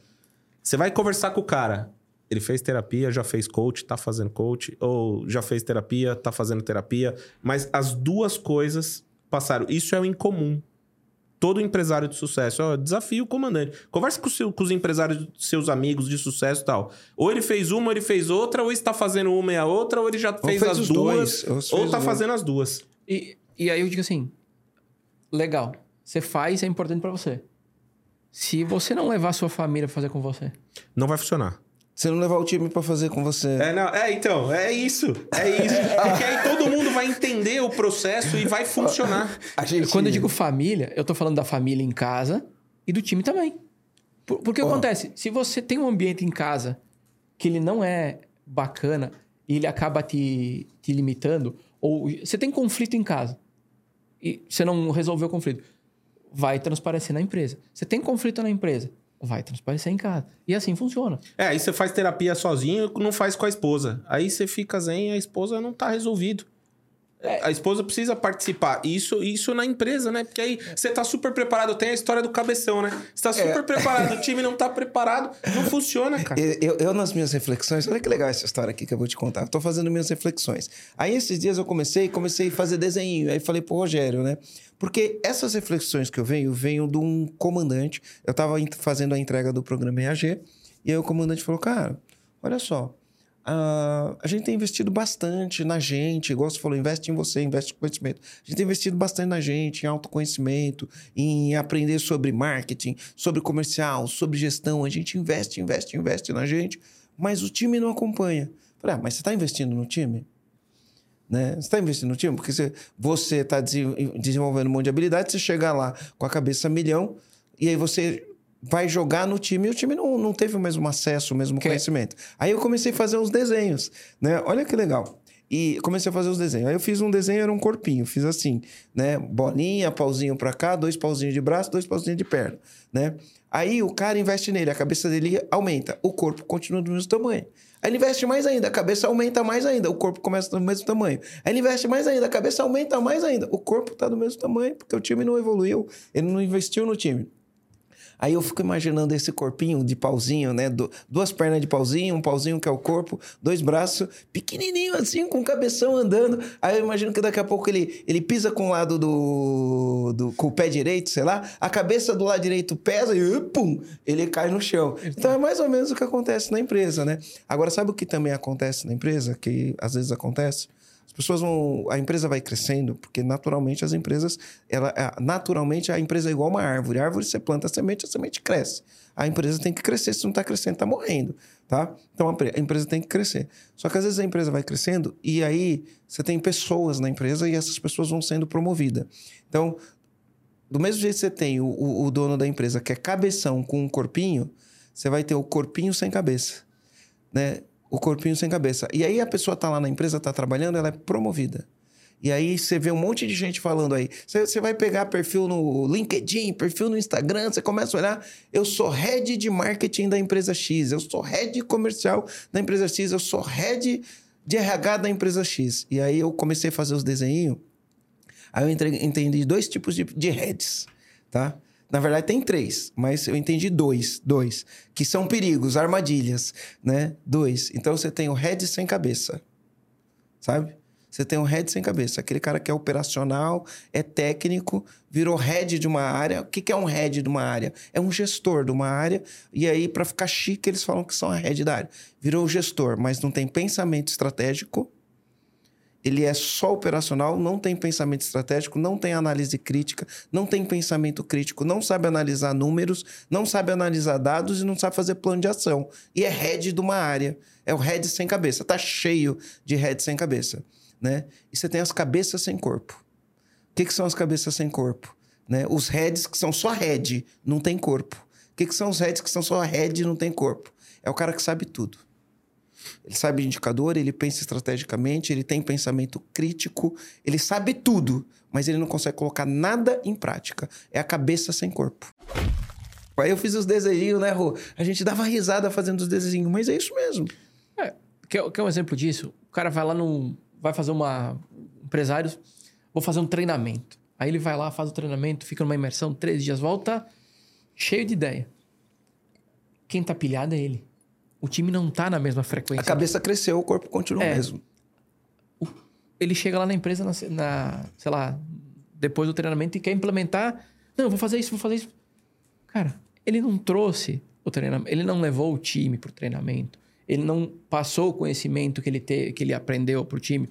Você vai conversar com o cara. Ele fez terapia, já fez coach, tá fazendo coach, ou já fez terapia, tá fazendo terapia, mas as duas coisas passaram. Isso é o incomum. Todo empresário de sucesso, ó, desafio o comandante. Conversa com, seu, com os empresários, seus amigos de sucesso e tal. Ou ele fez uma, ou ele fez outra, ou está fazendo uma e a outra, ou ele já fez, fez as duas, dois, ou ou fez tá fazendo as duas. E, e aí eu digo assim: legal, você faz, é importante pra você. Se você não levar a sua família pra fazer com você, Não vai funcionar. Você não levar o time pra fazer com você. É, não, é, então, é isso. É isso. Porque aí todo mundo vai entender o processo e vai funcionar. A gente... Quando eu digo família, eu tô falando da família em casa e do time também. Por- Porque acontece, se você tem um ambiente em casa que ele não é bacana e ele acaba te, te limitando, ou você tem conflito em casa e você não resolveu o conflito, vai transparecer na empresa. Você tem conflito na empresa, vai transparecer em casa. E assim funciona. É, aí você faz terapia sozinho não faz com a esposa. Aí você fica zen a esposa não tá resolvido. É. A esposa precisa participar. Isso, isso na empresa, né? Porque aí você tá super preparado. Tem a história do cabeção, né? Você tá super preparado, o time não tá preparado. Não funciona, cara. Eu, eu- nas minhas reflexões, olha que legal essa história aqui que eu vou te contar. Eu tô fazendo minhas reflexões. Aí esses dias eu comecei, comecei a fazer desenho. Aí falei pro Rogério, né? Porque essas reflexões que eu venho, venho de um comandante. Eu tava en- fazendo a entrega do programa EAG. E aí o comandante falou, cara, olha só. Ah, a gente tem investido bastante na gente, igual você falou, investe em você, investe em conhecimento. A gente tem investido bastante na gente, em autoconhecimento, em aprender sobre marketing, sobre comercial, sobre gestão. A gente investe, investe, investe na gente, mas o time não acompanha. Falei, ah, mas você está investindo no time? Né? Você está investindo no time? Porque você está desenvolvendo um monte de habilidade, você chega lá com a cabeça milhão, e aí você vai jogar no time e o time não, não teve o mesmo acesso, o mesmo Que- conhecimento. Aí eu comecei a fazer uns desenhos, né? Olha que legal. E comecei a fazer os desenhos. Aí eu fiz um desenho, era um corpinho. Fiz assim, né? Bolinha, pauzinho pra cá, dois pauzinhos de braço, dois pauzinhos de perna, né? Aí o cara investe nele, a cabeça dele aumenta. O corpo continua do mesmo tamanho. Aí ele investe mais ainda, a cabeça aumenta mais ainda. O corpo começa do mesmo tamanho. Aí ele investe mais ainda, a cabeça aumenta mais ainda. O corpo tá do mesmo tamanho, porque o time não evoluiu. Ele não investiu no time. Aí eu fico imaginando esse corpinho de pauzinho, né? Du- duas pernas de pauzinho, um pauzinho que é o corpo, dois braços, pequenininho assim, com o cabeção andando. Aí eu imagino que daqui a pouco ele, ele pisa com o lado do, do. com o pé direito, sei lá, a cabeça do lado direito pesa e uh, pum, ele cai no chão. Então é mais ou menos o que acontece na empresa, né? Agora, sabe o que também acontece na empresa? Que às vezes acontece? As pessoas vão. A empresa vai crescendo, porque naturalmente as empresas. Ela, naturalmente a empresa é igual uma árvore. A árvore você planta a semente, a semente cresce. A empresa tem que crescer. Se não está crescendo, está morrendo. Tá? Então a pre- a empresa tem que crescer. Só que às vezes a empresa vai crescendo e aí você tem pessoas na empresa e essas pessoas vão sendo promovidas. Então, do mesmo jeito que você tem o, o- o dono da empresa que é cabeção com um corpinho, você vai ter o corpinho sem cabeça. Né? O corpinho sem cabeça. E aí a pessoa tá lá na empresa, tá trabalhando, ela é promovida. E aí você vê um monte de gente falando aí. Você, vai pegar perfil no LinkedIn, perfil no Instagram, você começa a olhar. Eu sou head de marketing da empresa X, eu sou head comercial da empresa X, eu sou head de RH da empresa X. E aí eu comecei a fazer os desenhos. Aí eu entendi dois tipos de, de heads, tá? Na verdade, tem três, mas eu entendi dois, dois, que são perigos, armadilhas, né? Dois. Então você tem o head sem cabeça, sabe? Você tem um head sem cabeça, aquele cara que é operacional, é técnico, virou head de uma área. O que que é um head de uma área? É um gestor de uma área, e aí, para ficar chique, eles falam que são a head da área. Virou gestor, mas não tem pensamento estratégico, ele é só operacional, não tem pensamento estratégico, não tem análise crítica, não tem pensamento crítico, não sabe analisar números, não sabe analisar dados e não sabe fazer plano de ação. E é head de uma área. É o head sem cabeça. Tá cheio de head sem cabeça, né? E você tem as cabeças sem corpo. O que, que são as cabeças sem corpo? Né? Os heads que são só head, não tem corpo. O que, que são os heads que são só head e não tem corpo? É o cara que sabe tudo. Ele sabe indicador, ele pensa estrategicamente, ele tem pensamento crítico, ele sabe tudo, mas ele não consegue colocar nada em prática. É a cabeça sem corpo. Aí eu fiz os desenhinhos, né, Rô? A gente dava risada fazendo os desenhinhos, mas é isso mesmo. É, quer, quer um exemplo disso? O cara vai lá no. Vai fazer uma. Empresários, vou fazer um treinamento. Aí ele vai lá, faz o treinamento, fica numa imersão, três dias, volta cheio de ideia. Quem tá pilhado é ele. O time não tá na mesma frequência. A cabeça cresceu, o corpo continua É. mesmo. ele chega lá na empresa, na, na- sei lá, depois do treinamento e quer implementar. Não, vou fazer isso, vou fazer isso. Cara, ele não trouxe o treinamento, ele não levou o time pro treinamento, ele não passou o conhecimento que ele, te, que ele aprendeu pro time.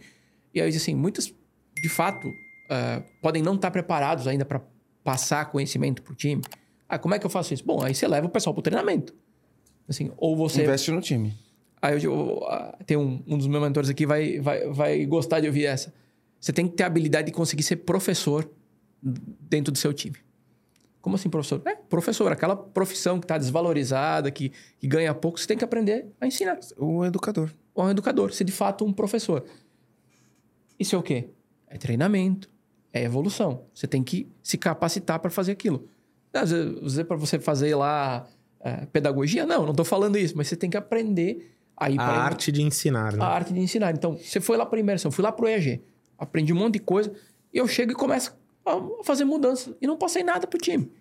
E aí, assim, muitos, de fato, ah, podem não estar preparados ainda para passar conhecimento pro time. Ah, como é que eu faço isso? Bom, aí você leva o pessoal pro treinamento. Assim, ou você Investe no time. Aí eu, ah, tem um, um dos meus mentores aqui vai, vai, vai gostar de ouvir essa. Você tem que ter a habilidade de conseguir ser professor dentro do seu time. Como assim, professor? É, professor, aquela profissão que está desvalorizada, que, que ganha pouco, você tem que aprender a ensinar. O educador. Um educador, ser de fato um professor. Isso é o quê? É treinamento, é evolução. Você tem que se capacitar para fazer aquilo. Às vezes, para você fazer lá eh, pedagogia, não, não estou falando isso, mas você tem que aprender a ir A para arte de ensinar, né? a arte de ensinar. Então, você foi lá para imersão, fui lá para o EAG, aprendi um monte de coisa, e eu chego e começo a fazer mudança. E não passei nada pro time.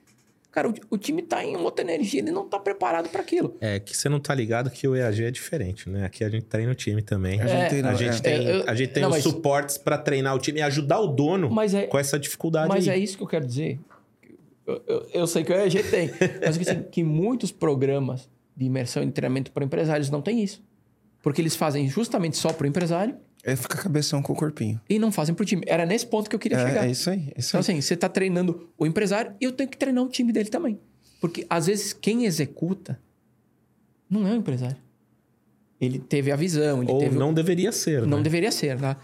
Cara, o, o time tá em outra energia, ele não tá preparado para aquilo. É que você não tá ligado que o EAG é diferente, né? Aqui a gente treina o time também. A gente É, treina- A gente é. tem, É, eu- a gente tem não, os mas- suportes pra treinar o time e ajudar o dono Mas é, com essa dificuldade Mas aí. é isso que eu quero dizer. Eu, eu- eu sei que o EAG tem, mas que, assim, que muitos programas de imersão e de treinamento para empresários não tem isso. Porque eles fazem justamente só para o empresário É fica cabeção com o corpinho. e não fazem para o time. Era nesse ponto que eu queria chegar. É, é isso aí. É isso Então, aí. assim, você está treinando o empresário e eu tenho que treinar o time dele também. Porque, às vezes, quem executa não é o empresário. Ele teve a visão, ele Ou teve... o- não deveria ser, não né? deveria ser, né?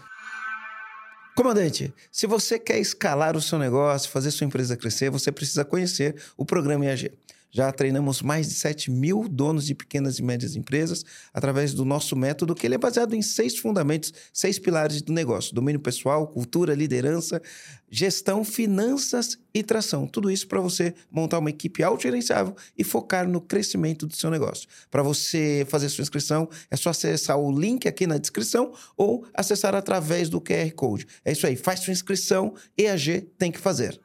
Comandante, se você quer escalar o seu negócio, fazer sua empresa crescer, você precisa conhecer o programa IAG. Já treinamos mais de 7 mil donos de pequenas e médias empresas através do nosso método, que ele é baseado em seis fundamentos, seis pilares do negócio: domínio pessoal, cultura, liderança, gestão, finanças e tração. Tudo isso para você montar uma equipe autogerenciável e focar no crescimento do seu negócio. Para você fazer sua inscrição, é só acessar o link aqui na descrição ou acessar através do QR Code. É isso aí, faz sua inscrição, EAG tem que fazer.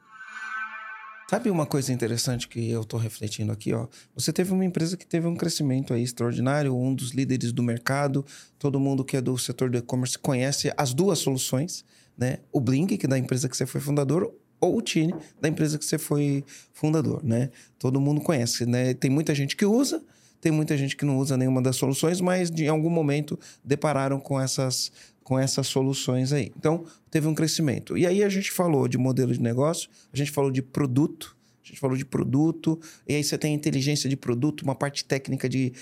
Sabe uma coisa interessante que eu estou refletindo aqui, ó? Você teve uma empresa que teve um crescimento aí extraordinário, um dos líderes do mercado, todo mundo que é do setor do e-commerce conhece as duas soluções, né? O Blink, que é da empresa que você foi fundador, ou o Tine, da empresa que você foi fundador, né? Todo mundo conhece, né? Tem muita gente que usa, tem muita gente que não usa nenhuma das soluções, mas em algum momento depararam com essas com essas soluções aí. Então, teve um crescimento. E aí a gente falou de modelo de negócio, a gente falou de produto, a gente falou de produto, e aí você tem inteligência de produto, uma parte técnica de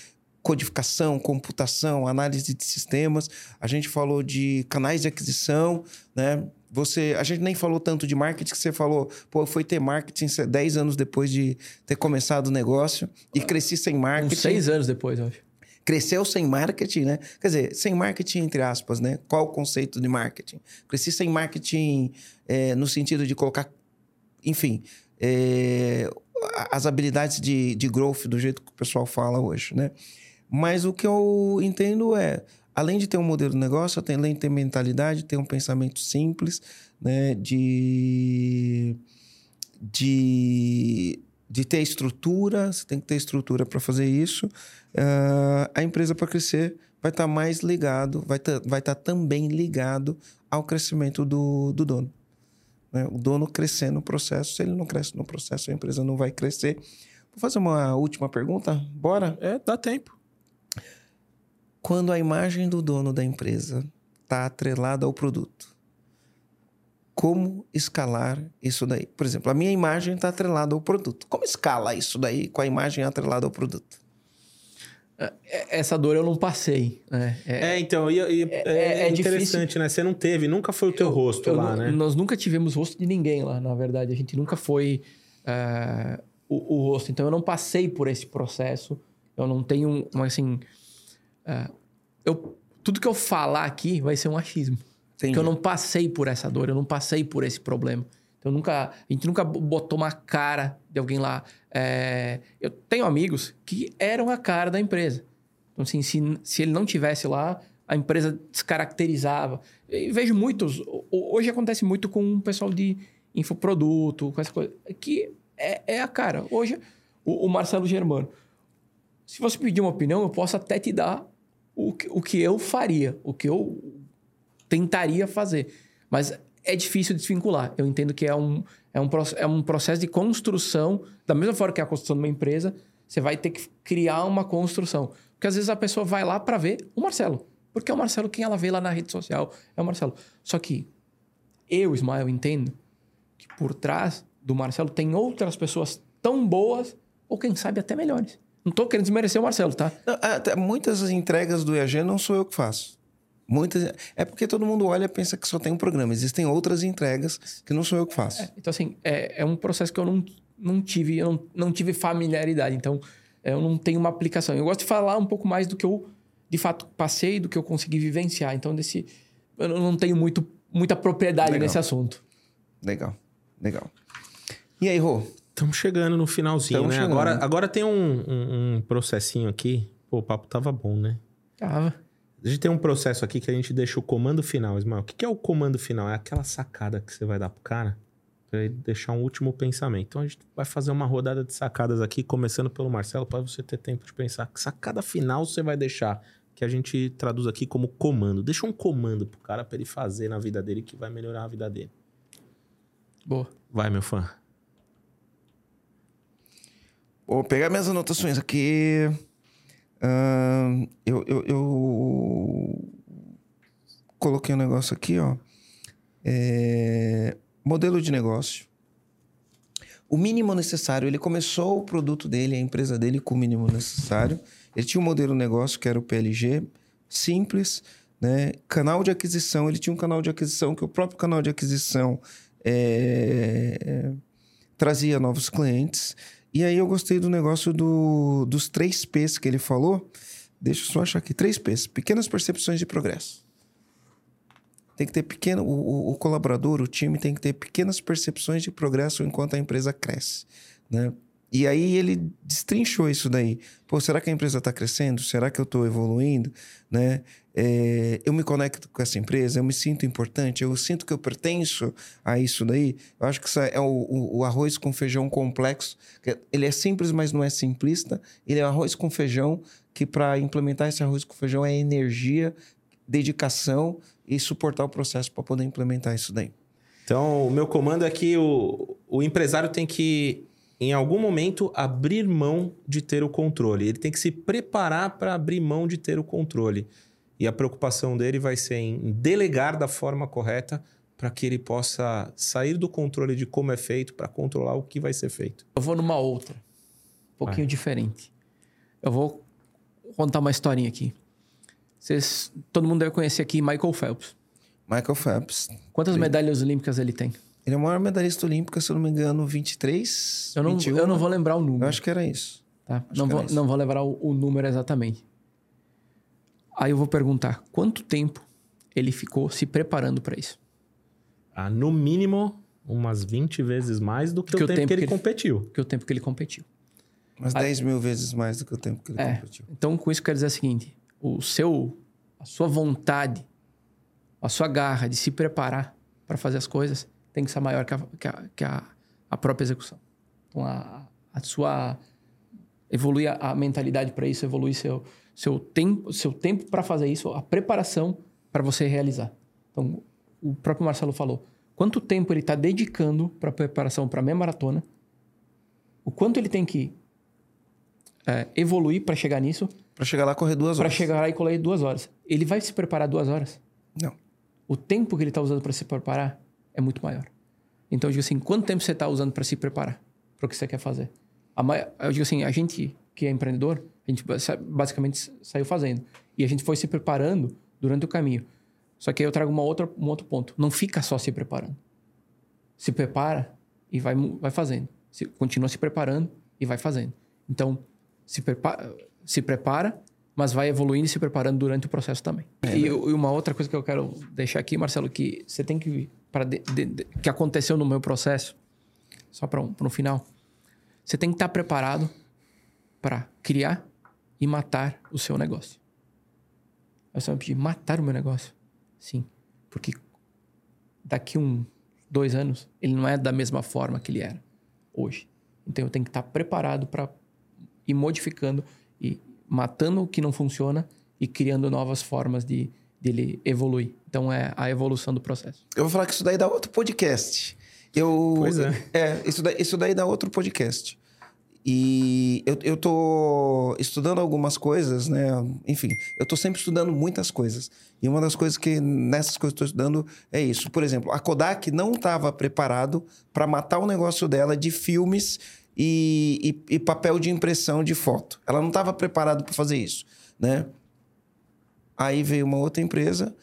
codificação, computação, análise de sistemas. A gente falou de canais de aquisição, né? Você, a gente nem falou tanto de marketing que você falou, pô, foi ter marketing 10 anos depois de ter começado o negócio e cresci sem marketing Uns seis anos depois, eu acho. Cresceu sem marketing, né? Quer dizer, sem marketing entre aspas, né? Qual o conceito de marketing? Cresci sem marketing é, no sentido de colocar, enfim, é, as habilidades de, de growth do jeito que o pessoal fala hoje, né? Mas o que eu entendo é, além de ter um modelo de negócio, além de ter mentalidade, ter um pensamento simples, né? De de, de ter estrutura, você tem que ter estrutura para fazer isso. Ah, a empresa para crescer vai estar mais ligado, vai estar vai tá também ligado ao crescimento do, do dono. né? O dono crescer no processo, se ele não cresce no processo, a empresa não vai crescer. Vou fazer uma última pergunta? Bora? É, dá tempo. Quando a imagem do dono da empresa está atrelada ao produto, como escalar isso daí? Por exemplo, a minha imagem está atrelada ao produto. Como escala isso daí com a imagem atrelada ao produto? É- Essa dor eu não passei, né? É- É, então, e, e- é- é, é interessante, né? Você não teve, nunca foi o teu Eu- rosto eu lá, né? Nós nunca tivemos rosto de ninguém lá, na verdade. A gente nunca foi eh, o, o rosto. Então, eu não passei por esse processo. Eu não tenho, um, assim... eh, eu, tudo que eu falar aqui vai ser um achismo. Entendi. Porque eu não passei por essa dor, eu não passei por esse problema. Então nunca, a gente nunca botou uma cara de alguém lá. É, eu tenho amigos que eram a cara da empresa. Então, assim, se, se ele não tivesse lá, a empresa descaracterizava. E vejo muitos. Hoje acontece muito com o pessoal de infoproduto, com essa coisa. Que é, é a cara. Hoje, o, o Marcelo Germano. Se você pedir uma opinião, eu posso até te dar o que, o que eu faria, o que eu tentaria fazer. Mas é difícil desvincular. Eu entendo que é um, é, um, é um processo de construção, da mesma forma que é a construção de uma empresa, você vai ter que criar uma construção. Porque às vezes a pessoa vai lá para ver o Marcelo. Porque é o Marcelo quem ela vê lá na rede social, é o Marcelo. Só que eu, Ismael, entendo que por trás do Marcelo tem outras pessoas tão boas, ou quem sabe até melhores. Não tô querendo desmerecer o Marcelo, tá? Não, muitas entregas do EAG não sou eu que faço. Muitas. É porque todo mundo olha e pensa que só tem um programa. Existem outras entregas que não sou eu que faço. É, então, assim, é, é um processo que eu não, não tive, eu não, não tive familiaridade. Então, eu não tenho uma aplicação. Eu gosto de falar um pouco mais do que eu, de fato, passei, do que eu consegui vivenciar. Então, desse, eu não tenho muito, muita propriedade legal. nesse assunto. Legal, legal. E aí, Rô? Estamos chegando no finalzinho, Tamo né? Chegando. Agora, agora tem um, um, um, processinho aqui. Pô, o papo tava bom, né? Tava. A gente tem um processo aqui que a gente deixa o comando final, Ismael. O que é o comando final? É aquela sacada que você vai dar pro cara para ele deixar um último pensamento. Então a gente vai fazer uma rodada de sacadas aqui, começando pelo Marcelo, para você ter tempo de pensar. Que sacada final você vai deixar? Que a gente traduz aqui como comando. Deixa um comando pro cara para ele fazer na vida dele que vai melhorar a vida dele. Boa. Vai, meu fã. Vou pegar minhas anotações aqui. Eu, eu, eu, coloquei um negócio aqui, ó. É, modelo de negócio. O mínimo necessário. Ele começou o produto dele, a empresa dele, com o mínimo necessário. Ele tinha um modelo de negócio que era o PLG, simples, né? Canal de aquisição. Ele tinha um canal de aquisição que o próprio canal de aquisição é, trazia novos clientes. E aí eu gostei do negócio do, dos três P's que ele falou. Deixa eu só achar aqui. Três P's. Pequenas percepções de progresso. Tem que ter pequeno... O, o, colaborador, o time tem que ter pequenas percepções de progresso enquanto a empresa cresce, né? E aí ele destrinchou isso daí. Pô, será que a empresa está crescendo? Será que eu estou evoluindo? Né? É, eu me conecto com essa empresa, eu me sinto importante, eu sinto que eu pertenço a isso daí. Eu acho que isso é o, o, o arroz com feijão complexo. Ele é simples, mas não é simplista. Ele é arroz com feijão que para implementar esse arroz com feijão é energia, dedicação e suportar o processo para poder implementar isso daí. Então, o meu comando é que o, o empresário tem que em algum momento, abrir mão de ter o controle. Ele tem que se preparar para abrir mão de ter o controle. E a preocupação dele vai ser em delegar da forma correta para que ele possa sair do controle de como é feito para controlar o que vai ser feito. Eu vou numa outra, um pouquinho vai. diferente. Eu vou contar uma historinha aqui. Vocês, todo mundo deve conhecer aqui Michael Phelps. Michael Phelps. Quantas medalhas olímpicas ele tem? Ele é o maior medalhista olímpico, se eu não me engano, 23. Eu não, 21, eu não vou lembrar o número. Eu acho que era isso. Tá? Não, vou, isso. não vou lembrar o, o número exatamente. Aí eu vou perguntar: quanto tempo ele ficou se preparando para isso? Ah, no mínimo, umas 20 vezes mais do que, que o, tempo, tempo que, ele, que ele competiu. Que o tempo que ele competiu. Umas Aí, 10 mil vezes mais do que o tempo que ele é, competiu. Então, com isso, quero dizer o seguinte: o seu, a sua vontade, a sua garra de se preparar para fazer as coisas tem que ser maior que a, que a, que a, a própria execução. Então, a, a sua... Evoluir a, mentalidade para isso, evoluir seu, seu tempo, seu tempo para fazer isso, a preparação para você realizar. Então, o próprio Marcelo falou, quanto tempo ele está dedicando para a preparação para a meia maratona, o quanto ele tem que é, evoluir para chegar nisso. Para chegar lá correr duas horas. Para chegar lá e correr duas horas. Ele vai se preparar duas horas? Não. O tempo que ele está usando para se preparar é muito maior. Então eu digo assim, quanto tempo você está usando para se preparar para o que você quer fazer? Eu digo assim, a gente que é empreendedor, a gente basicamente saiu fazendo. E a gente foi se preparando durante o caminho. Só que aí eu trago uma outra, um outro ponto. Não fica só se preparando. Se prepara e vai, vai fazendo. Se, continua se preparando e vai fazendo. Então, se prepara, se prepara, mas vai evoluindo e se preparando durante o processo também. É, e, né? e uma outra coisa que eu quero deixar aqui, Marcelo, que você tem que que aconteceu no meu processo, só para um, um final, você tem que estar preparado para criar e matar o seu negócio. Aí você vai pedir, matar o meu negócio? Sim, porque daqui um, dois anos, ele não é da mesma forma que ele era hoje. Então eu tenho que estar preparado para ir modificando e matando o que não funciona e criando novas formas de dele evoluir. Então é a evolução do processo. Eu vou falar que isso daí dá outro podcast. Eu, pois é. É, isso daí, isso daí dá outro podcast. E eu, eu tô estudando algumas coisas, né? Enfim, eu tô sempre estudando muitas coisas. E uma das coisas que nessas coisas que eu tô estudando é isso. Por exemplo, a Kodak não estava preparado para matar o negócio dela de filmes e, e, e papel de impressão de foto. Ela não estava preparada para fazer isso, né? Aí veio uma outra empresa,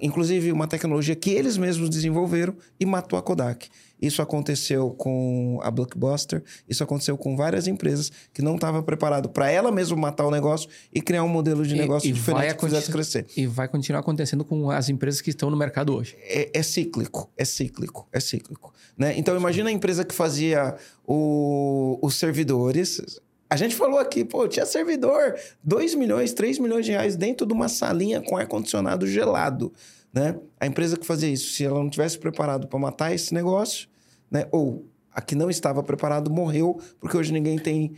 inclusive uma tecnologia que eles mesmos desenvolveram e matou a Kodak. Isso aconteceu com a Blockbuster, isso aconteceu com várias empresas que não estavam preparadas para ela mesma matar o negócio e criar um modelo de negócio e, e diferente que fizesse crescer. E vai continuar acontecendo com as empresas que estão no mercado hoje. É, é cíclico, é cíclico, é cíclico. Né? Então imagina a empresa que fazia o, os servidores, a gente falou aqui, pô, tinha servidor, 2 milhões, 3 milhões de reais dentro de uma salinha com ar-condicionado gelado, né? A empresa que fazia isso, se ela não tivesse preparado para matar esse negócio, né? Ou a que não estava preparado morreu, porque hoje ninguém tem...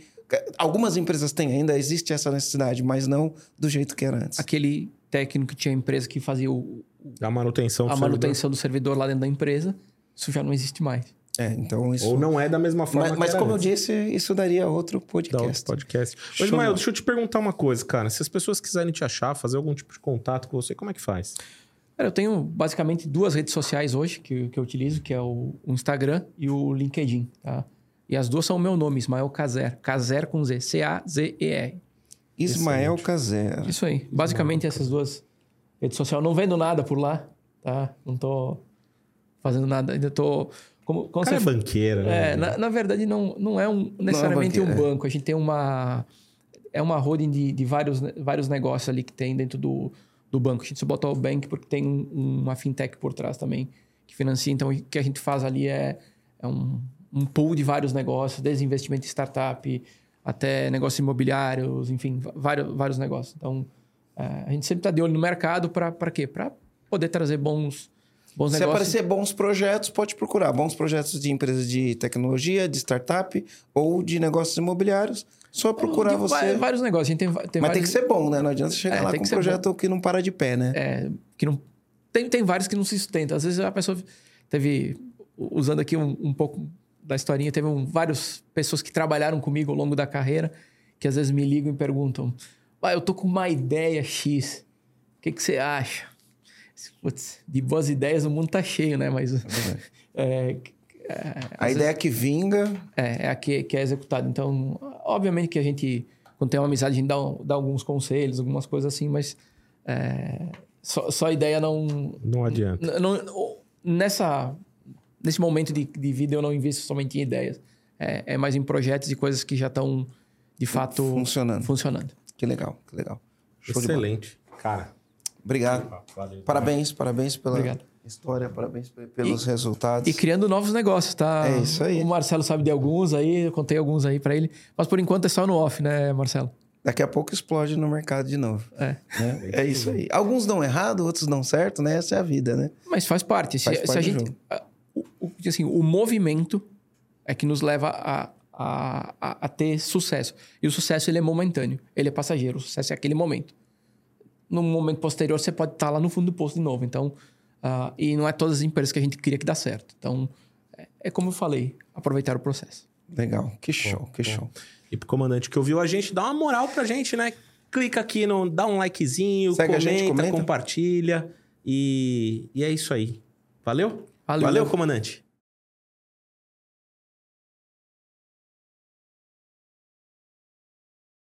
Algumas empresas têm ainda, existe essa necessidade, mas não do jeito que era antes. Aquele técnico que tinha empresa que fazia o... A manutenção do A manutenção do servidor lá dentro da empresa, isso já não existe mais. É, então isso... Ou não é da mesma forma Mas, mas como antes. eu disse, isso daria outro podcast. Dá outro podcast. Mas, Mael, deixa eu te perguntar uma coisa, cara. Se as pessoas quiserem te achar, fazer algum tipo de contato com você, como é que faz? Cara, eu tenho basicamente duas redes sociais hoje que, que eu utilizo, que é o, o Instagram e o LinkedIn, tá? E as duas são o meu nome, Ismael Cazer. Cazer com Z. C-A-Z-E-R. Ismael Cazer. Isso aí. Basicamente essas duas redes sociais. Não vendo nada por lá, tá? Não tô fazendo nada. Ainda tô como, como cara você... é banqueira, né? É, na, na, verdade, não, não é um, necessariamente não é um banco. A gente tem uma... É uma holding de, de vários, vários negócios ali que tem dentro do, do banco. A gente só botou o bank porque tem um, uma fintech por trás também que financia. Então, o que a gente faz ali é, é um, um pool de vários negócios, desde investimento em startup até negócios imobiliários, enfim, vários, vários negócios. Então, é, a gente sempre está de olho no mercado para quê? Para poder trazer bons Bons Se negócios... aparecer bons projetos, pode procurar. Bons projetos de empresas de tecnologia, de startup ou de negócios imobiliários. Só procurar você. Vários negócios. A gente tem, tem Mas vários... tem que ser bom, né? Não adianta chegar é, lá com um projeto bom. que não para de pé, né? É, que não... Tem, tem vários que não se sustentam. Às vezes a pessoa teve... Usando aqui um, um pouco da historinha, teve um, várias pessoas que trabalharam comigo ao longo da carreira que às vezes me ligam e perguntam: ah, eu tô com uma ideia X. O que, que você acha? Putz, de boas ideias o mundo tá cheio, né? Mas. É, (laughs) é, a ideia vezes, que vinga. É, é a que, que é executada. Então, obviamente que a gente, quando tem uma amizade, a gente dá, dá alguns conselhos, algumas coisas assim, mas. É, só, só a ideia não. Não adianta. Não, nessa, nesse momento de, de vida, eu não invisto somente em ideias. É, é mais em projetos e coisas que já estão, de fato. Funcionando. Funcionando. Que legal, que legal. Show Excelente. Cara. Obrigado. Valeu. Parabéns, parabéns pela Obrigado. história, parabéns pelos e, resultados. E criando novos negócios, tá? É isso aí. O Marcelo sabe de alguns aí, eu contei alguns aí para ele. Mas por enquanto é só no off, né, Marcelo? Daqui a pouco explode no mercado de novo. É. Né? É isso aí. Alguns dão errado, outros dão certo, né? Essa é a vida, né? Mas faz parte. Faz se, parte se a gente. O, o, assim, o movimento é que nos leva a, a, a, a, ter sucesso. E o sucesso ele é momentâneo, ele é passageiro. O sucesso é aquele momento no momento posterior você pode estar lá no fundo do poço de novo. Então, uh, e não é todas as empresas que a gente queria que dá certo. Então, é, é como eu falei, aproveitar o processo. Legal, que show, bom, que bom. show. E pro comandante que ouviu a gente, dá uma moral pra gente, né? Clica aqui, no, dá um likezinho, comenta, gente, comenta, compartilha. E, e é isso aí. Valeu? Valeu, Valeu comandante.